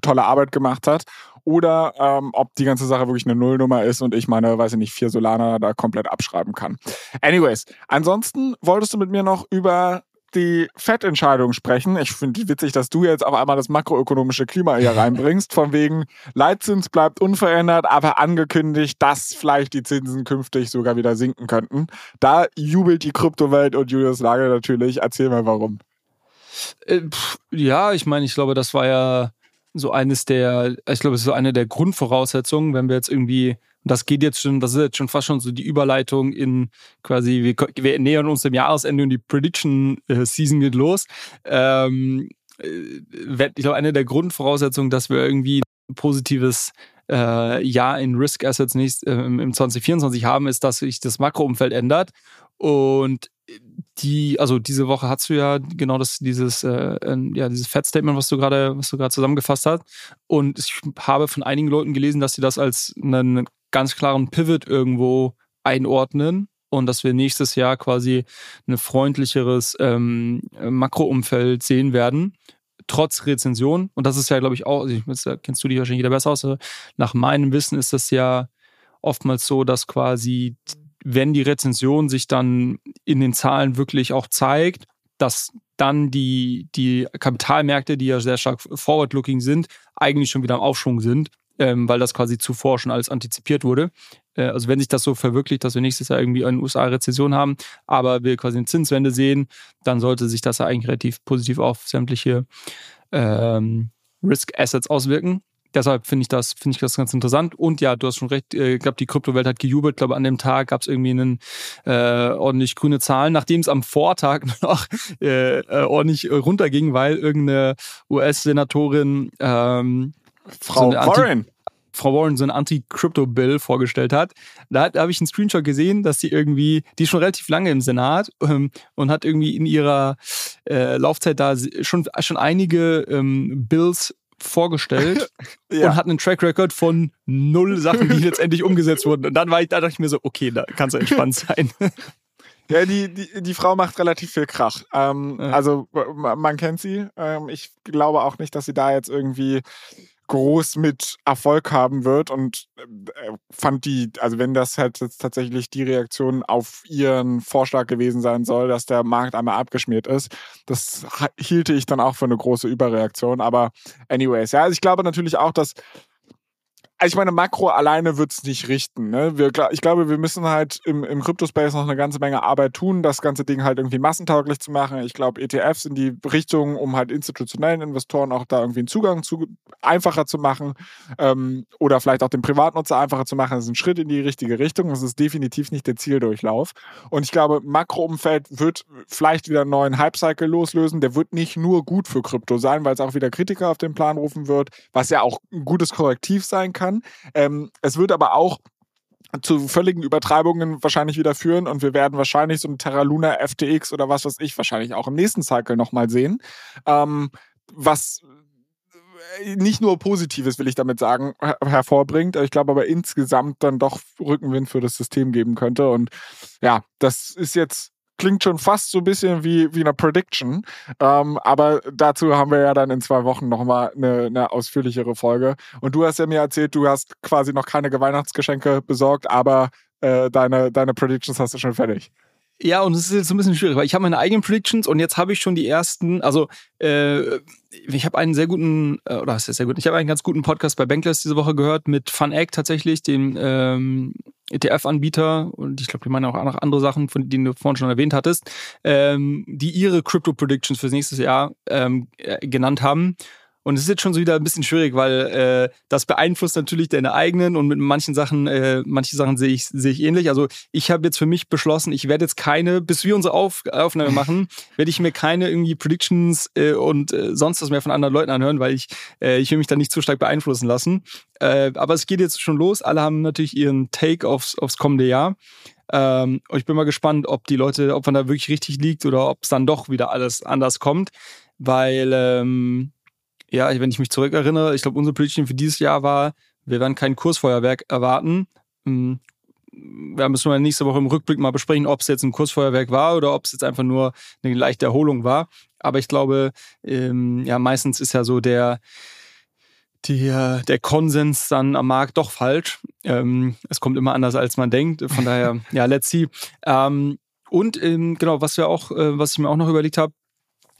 tolle Arbeit gemacht hat. Oder ähm, ob die ganze Sache wirklich eine Nullnummer ist und ich meine, weiß ich nicht, vier Solana da komplett abschreiben kann. Anyways, ansonsten wolltest du mit mir noch über die Fettentscheidung sprechen. Ich finde witzig, dass du jetzt auf einmal das makroökonomische Klima hier reinbringst, von wegen Leitzins bleibt unverändert, aber angekündigt, dass vielleicht die Zinsen künftig sogar wieder sinken könnten. Da jubelt die Kryptowelt und Julius Lage natürlich. Erzähl mal warum. Äh, ja, ich meine, ich glaube, das war ja so eines der, ich glaube, es ist so eine der Grundvoraussetzungen, wenn wir jetzt irgendwie das geht jetzt schon, das ist jetzt schon fast schon so die Überleitung in quasi, wir, wir nähern uns dem Jahresende und die Prediction äh, Season geht los. Ähm, äh, ich glaube, eine der Grundvoraussetzungen, dass wir irgendwie ein positives äh, Jahr in Risk Assets nächst, äh, im 2024 haben, ist, dass sich das Makroumfeld ändert. Und die, also diese Woche hast du ja genau das, dieses, äh, ja, dieses Fat-Statement, was du gerade, was du gerade zusammengefasst hast. Und ich habe von einigen Leuten gelesen, dass sie das als einen ganz klaren Pivot irgendwo einordnen und dass wir nächstes Jahr quasi ein freundlicheres ähm, Makroumfeld sehen werden, trotz Rezension. Und das ist ja, glaube ich, auch, also kennst du dich wahrscheinlich wieder besser aus. Nach meinem Wissen ist das ja oftmals so, dass quasi, wenn die Rezension sich dann in den Zahlen wirklich auch zeigt, dass dann die, die Kapitalmärkte, die ja sehr stark forward-looking sind, eigentlich schon wieder am Aufschwung sind ähm, weil das quasi zuvor schon alles antizipiert wurde. Äh, also wenn sich das so verwirklicht, dass wir nächstes Jahr irgendwie eine USA-Rezession haben, aber wir quasi eine Zinswende sehen, dann sollte sich das ja eigentlich relativ positiv auf sämtliche ähm, Risk-Assets auswirken. Deshalb finde ich das, finde ich das ganz interessant. Und ja, du hast schon recht, äh, ich glaube, die Kryptowelt hat gejubelt. Ich glaube, an dem Tag gab es irgendwie einen äh, ordentlich grüne Zahlen, nachdem es am Vortag noch äh, äh, ordentlich runterging, weil irgendeine US-Senatorin ähm, Frau so Warren. Frau Warren so ein Anti-Crypto-Bill vorgestellt hat. Da, da habe ich einen Screenshot gesehen, dass sie irgendwie, die ist schon relativ lange im Senat ähm, und hat irgendwie in ihrer äh, Laufzeit da schon, schon einige ähm, Bills vorgestellt ja. und hat einen Track Record von null Sachen, die letztendlich umgesetzt wurden. Und dann war ich, da dachte ich mir so, okay, da kannst du entspannt sein. Ja, die, die, die Frau macht relativ viel Krach. Ähm, ja. Also man kennt sie. Ähm, ich glaube auch nicht, dass sie da jetzt irgendwie groß mit Erfolg haben wird und äh, fand die, also wenn das halt jetzt tatsächlich die Reaktion auf ihren Vorschlag gewesen sein soll, dass der Markt einmal abgeschmiert ist, das hielte ich dann auch für eine große Überreaktion. Aber anyways, ja, also ich glaube natürlich auch, dass also ich meine, Makro alleine wird es nicht richten. Ne? Wir, ich glaube, wir müssen halt im, im Crypto-Space noch eine ganze Menge Arbeit tun, das ganze Ding halt irgendwie massentauglich zu machen. Ich glaube, ETFs in die Richtung, um halt institutionellen Investoren auch da irgendwie einen Zugang zu einfacher zu machen ähm, oder vielleicht auch den Privatnutzer einfacher zu machen, das ist ein Schritt in die richtige Richtung. Das ist definitiv nicht der Zieldurchlauf. Und ich glaube, Makroumfeld wird vielleicht wieder einen neuen Hype-Cycle loslösen. Der wird nicht nur gut für Krypto sein, weil es auch wieder Kritiker auf den Plan rufen wird, was ja auch ein gutes Korrektiv sein kann kann. Ähm, es wird aber auch zu völligen Übertreibungen wahrscheinlich wieder führen und wir werden wahrscheinlich so ein Terra Luna FTX oder was weiß ich wahrscheinlich auch im nächsten Cycle nochmal sehen. Ähm, was äh, nicht nur Positives, will ich damit sagen, her hervorbringt. Ich glaube aber insgesamt dann doch Rückenwind für das System geben könnte. Und ja, das ist jetzt klingt schon fast so ein bisschen wie, wie eine Prediction. Ähm, aber dazu haben wir ja dann in zwei Wochen nochmal eine, eine ausführlichere Folge. Und du hast ja mir erzählt, du hast quasi noch keine Weihnachtsgeschenke besorgt, aber äh, deine, deine Predictions hast du schon fertig. Ja, und es ist jetzt ein bisschen schwierig, weil ich habe meine eigenen Predictions und jetzt habe ich schon die ersten, also äh, ich habe einen sehr guten, äh, oder ist sehr gut, ich habe einen ganz guten Podcast bei Bankless diese Woche gehört mit FunEgg tatsächlich, dem ähm, ETF-Anbieter und ich glaube, die meinen auch noch andere Sachen, von denen du vorhin schon erwähnt hattest, ähm, die ihre Crypto-Predictions fürs nächste Jahr ähm, äh, genannt haben. Und es ist jetzt schon so wieder ein bisschen schwierig, weil äh, das beeinflusst natürlich deine eigenen und mit manchen Sachen, äh, manche Sachen sehe ich, sehe ich ähnlich. Also ich habe jetzt für mich beschlossen, ich werde jetzt keine, bis wir unsere Auf Aufnahme machen, werde ich mir keine irgendwie Predictions äh, und äh, sonst was mehr von anderen Leuten anhören, weil ich, äh, ich will mich da nicht zu stark beeinflussen lassen. Äh, aber es geht jetzt schon los. Alle haben natürlich ihren Take aufs, aufs kommende Jahr. Ähm, und ich bin mal gespannt, ob die Leute, ob man da wirklich richtig liegt oder ob es dann doch wieder alles anders kommt. Weil ähm, ja, wenn ich mich zurückerinnere, ich glaube, unsere Prediction für dieses Jahr war, wir werden kein Kursfeuerwerk erwarten. Hm, ja, müssen wir nächste Woche im Rückblick mal besprechen, ob es jetzt ein Kursfeuerwerk war oder ob es jetzt einfach nur eine leichte Erholung war. Aber ich glaube, ähm, ja, meistens ist ja so der, der, der Konsens dann am Markt doch falsch. Ähm, es kommt immer anders, als man denkt. Von daher, ja, let's see. Ähm, und ähm, genau, was wir auch, äh, was ich mir auch noch überlegt habe,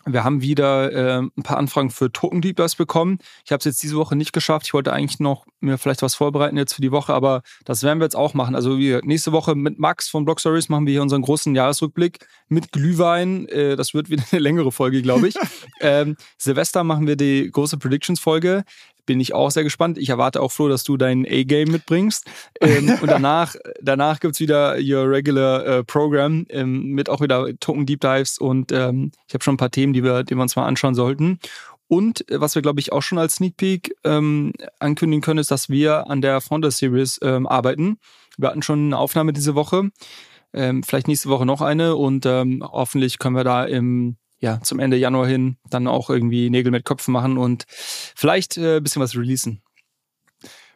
wir haben wieder äh, ein paar Anfragen für Token Deep Dives bekommen. Ich habe es jetzt diese Woche nicht geschafft. Ich wollte eigentlich noch mir vielleicht was vorbereiten jetzt für die Woche, aber das werden wir jetzt auch machen. Also wir nächste Woche mit Max von Block Stories machen wir hier unseren großen Jahresrückblick mit Glühwein. Äh, das wird wieder eine längere Folge, glaube ich. ähm, Silvester machen wir die große Predictions Folge bin ich auch sehr gespannt. Ich erwarte auch, Flo, dass du dein A-Game mitbringst. Ähm, und danach, danach gibt's wieder your regular äh, Program ähm, mit auch wieder Token Deep Dives und ähm, ich habe schon ein paar Themen, die wir, die wir uns mal anschauen sollten. Und äh, was wir, glaube ich, auch schon als Sneak Peek ähm, ankündigen können, ist, dass wir an der Founder Series ähm, arbeiten. Wir hatten schon eine Aufnahme diese Woche. Ähm, vielleicht nächste Woche noch eine und hoffentlich können wir da im ja, zum Ende Januar hin dann auch irgendwie Nägel mit Köpfen machen und vielleicht äh, bisschen was releasen.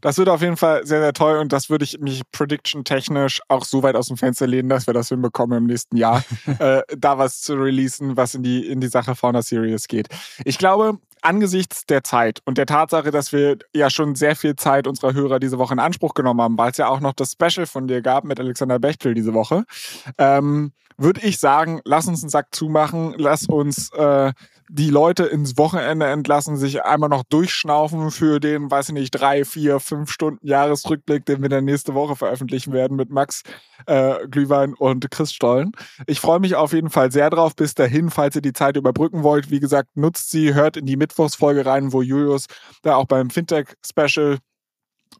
Das wird auf jeden Fall sehr, sehr toll und das würde ich mich prediction-technisch auch so weit aus dem Fenster lehnen, dass wir das hinbekommen im nächsten Jahr, äh, da was zu releasen, was in die, in die Sache Fauna Series geht. Ich glaube, angesichts der Zeit und der Tatsache, dass wir ja schon sehr viel Zeit unserer Hörer diese Woche in Anspruch genommen haben, weil es ja auch noch das Special von dir gab mit Alexander Bechtel diese Woche, ähm, würde ich sagen, lass uns einen Sack zumachen, lass uns äh, die Leute ins Wochenende entlassen, sich einmal noch durchschnaufen für den, weiß ich nicht, drei, vier, fünf Stunden Jahresrückblick, den wir dann nächste Woche veröffentlichen werden mit Max äh, Glühwein und Chris Stollen. Ich freue mich auf jeden Fall sehr drauf. Bis dahin, falls ihr die Zeit überbrücken wollt, wie gesagt, nutzt sie, hört in die Mittwochsfolge rein, wo Julius da auch beim Fintech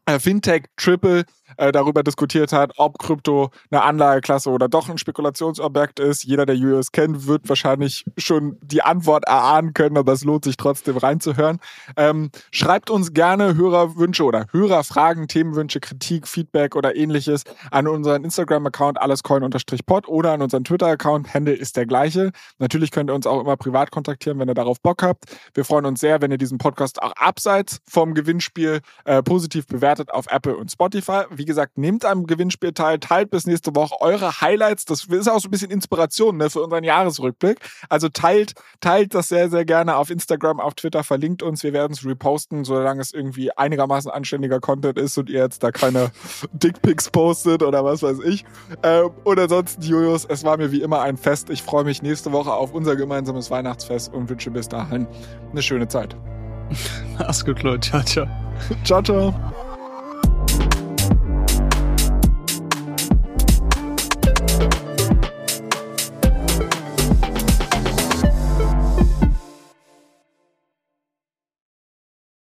Äh, Fintech Triple äh, darüber diskutiert hat, ob Krypto eine Anlageklasse oder doch ein Spekulationsobjekt ist. Jeder, der Julius kennt, wird wahrscheinlich schon die Antwort erahnen können, aber es lohnt sich trotzdem reinzuhören. Ähm, schreibt uns gerne Hörerwünsche oder Hörerfragen, Themenwünsche, Kritik, Feedback oder ähnliches an unseren Instagram-Account allescoin-pod oder an unseren Twitter-Account. Handle ist der gleiche. Natürlich könnt ihr uns auch immer privat kontaktieren, wenn ihr darauf Bock habt. Wir freuen uns sehr, wenn ihr diesen Podcast auch abseits vom Gewinnspiel äh, positiv bewertet auf Apple und Spotify. Wie gesagt, nehmt am Gewinnspiel teil, teilt bis nächste Woche eure Highlights. Das ist auch so ein bisschen Inspiration ne, für unseren Jahresrückblick. Also teilt, teilt das sehr, sehr gerne auf Instagram, auf Twitter, verlinkt uns. Wir werden es reposten, solange es irgendwie einigermaßen anständiger Content ist und ihr jetzt da keine Dickpics postet oder was weiß ich. Ähm, und ansonsten, Julius, es war mir wie immer ein Fest. Ich freue mich nächste Woche auf unser gemeinsames Weihnachtsfest und wünsche bis dahin eine schöne Zeit. Mach's gut, Leute. Ciao, ciao. ciao, ciao. you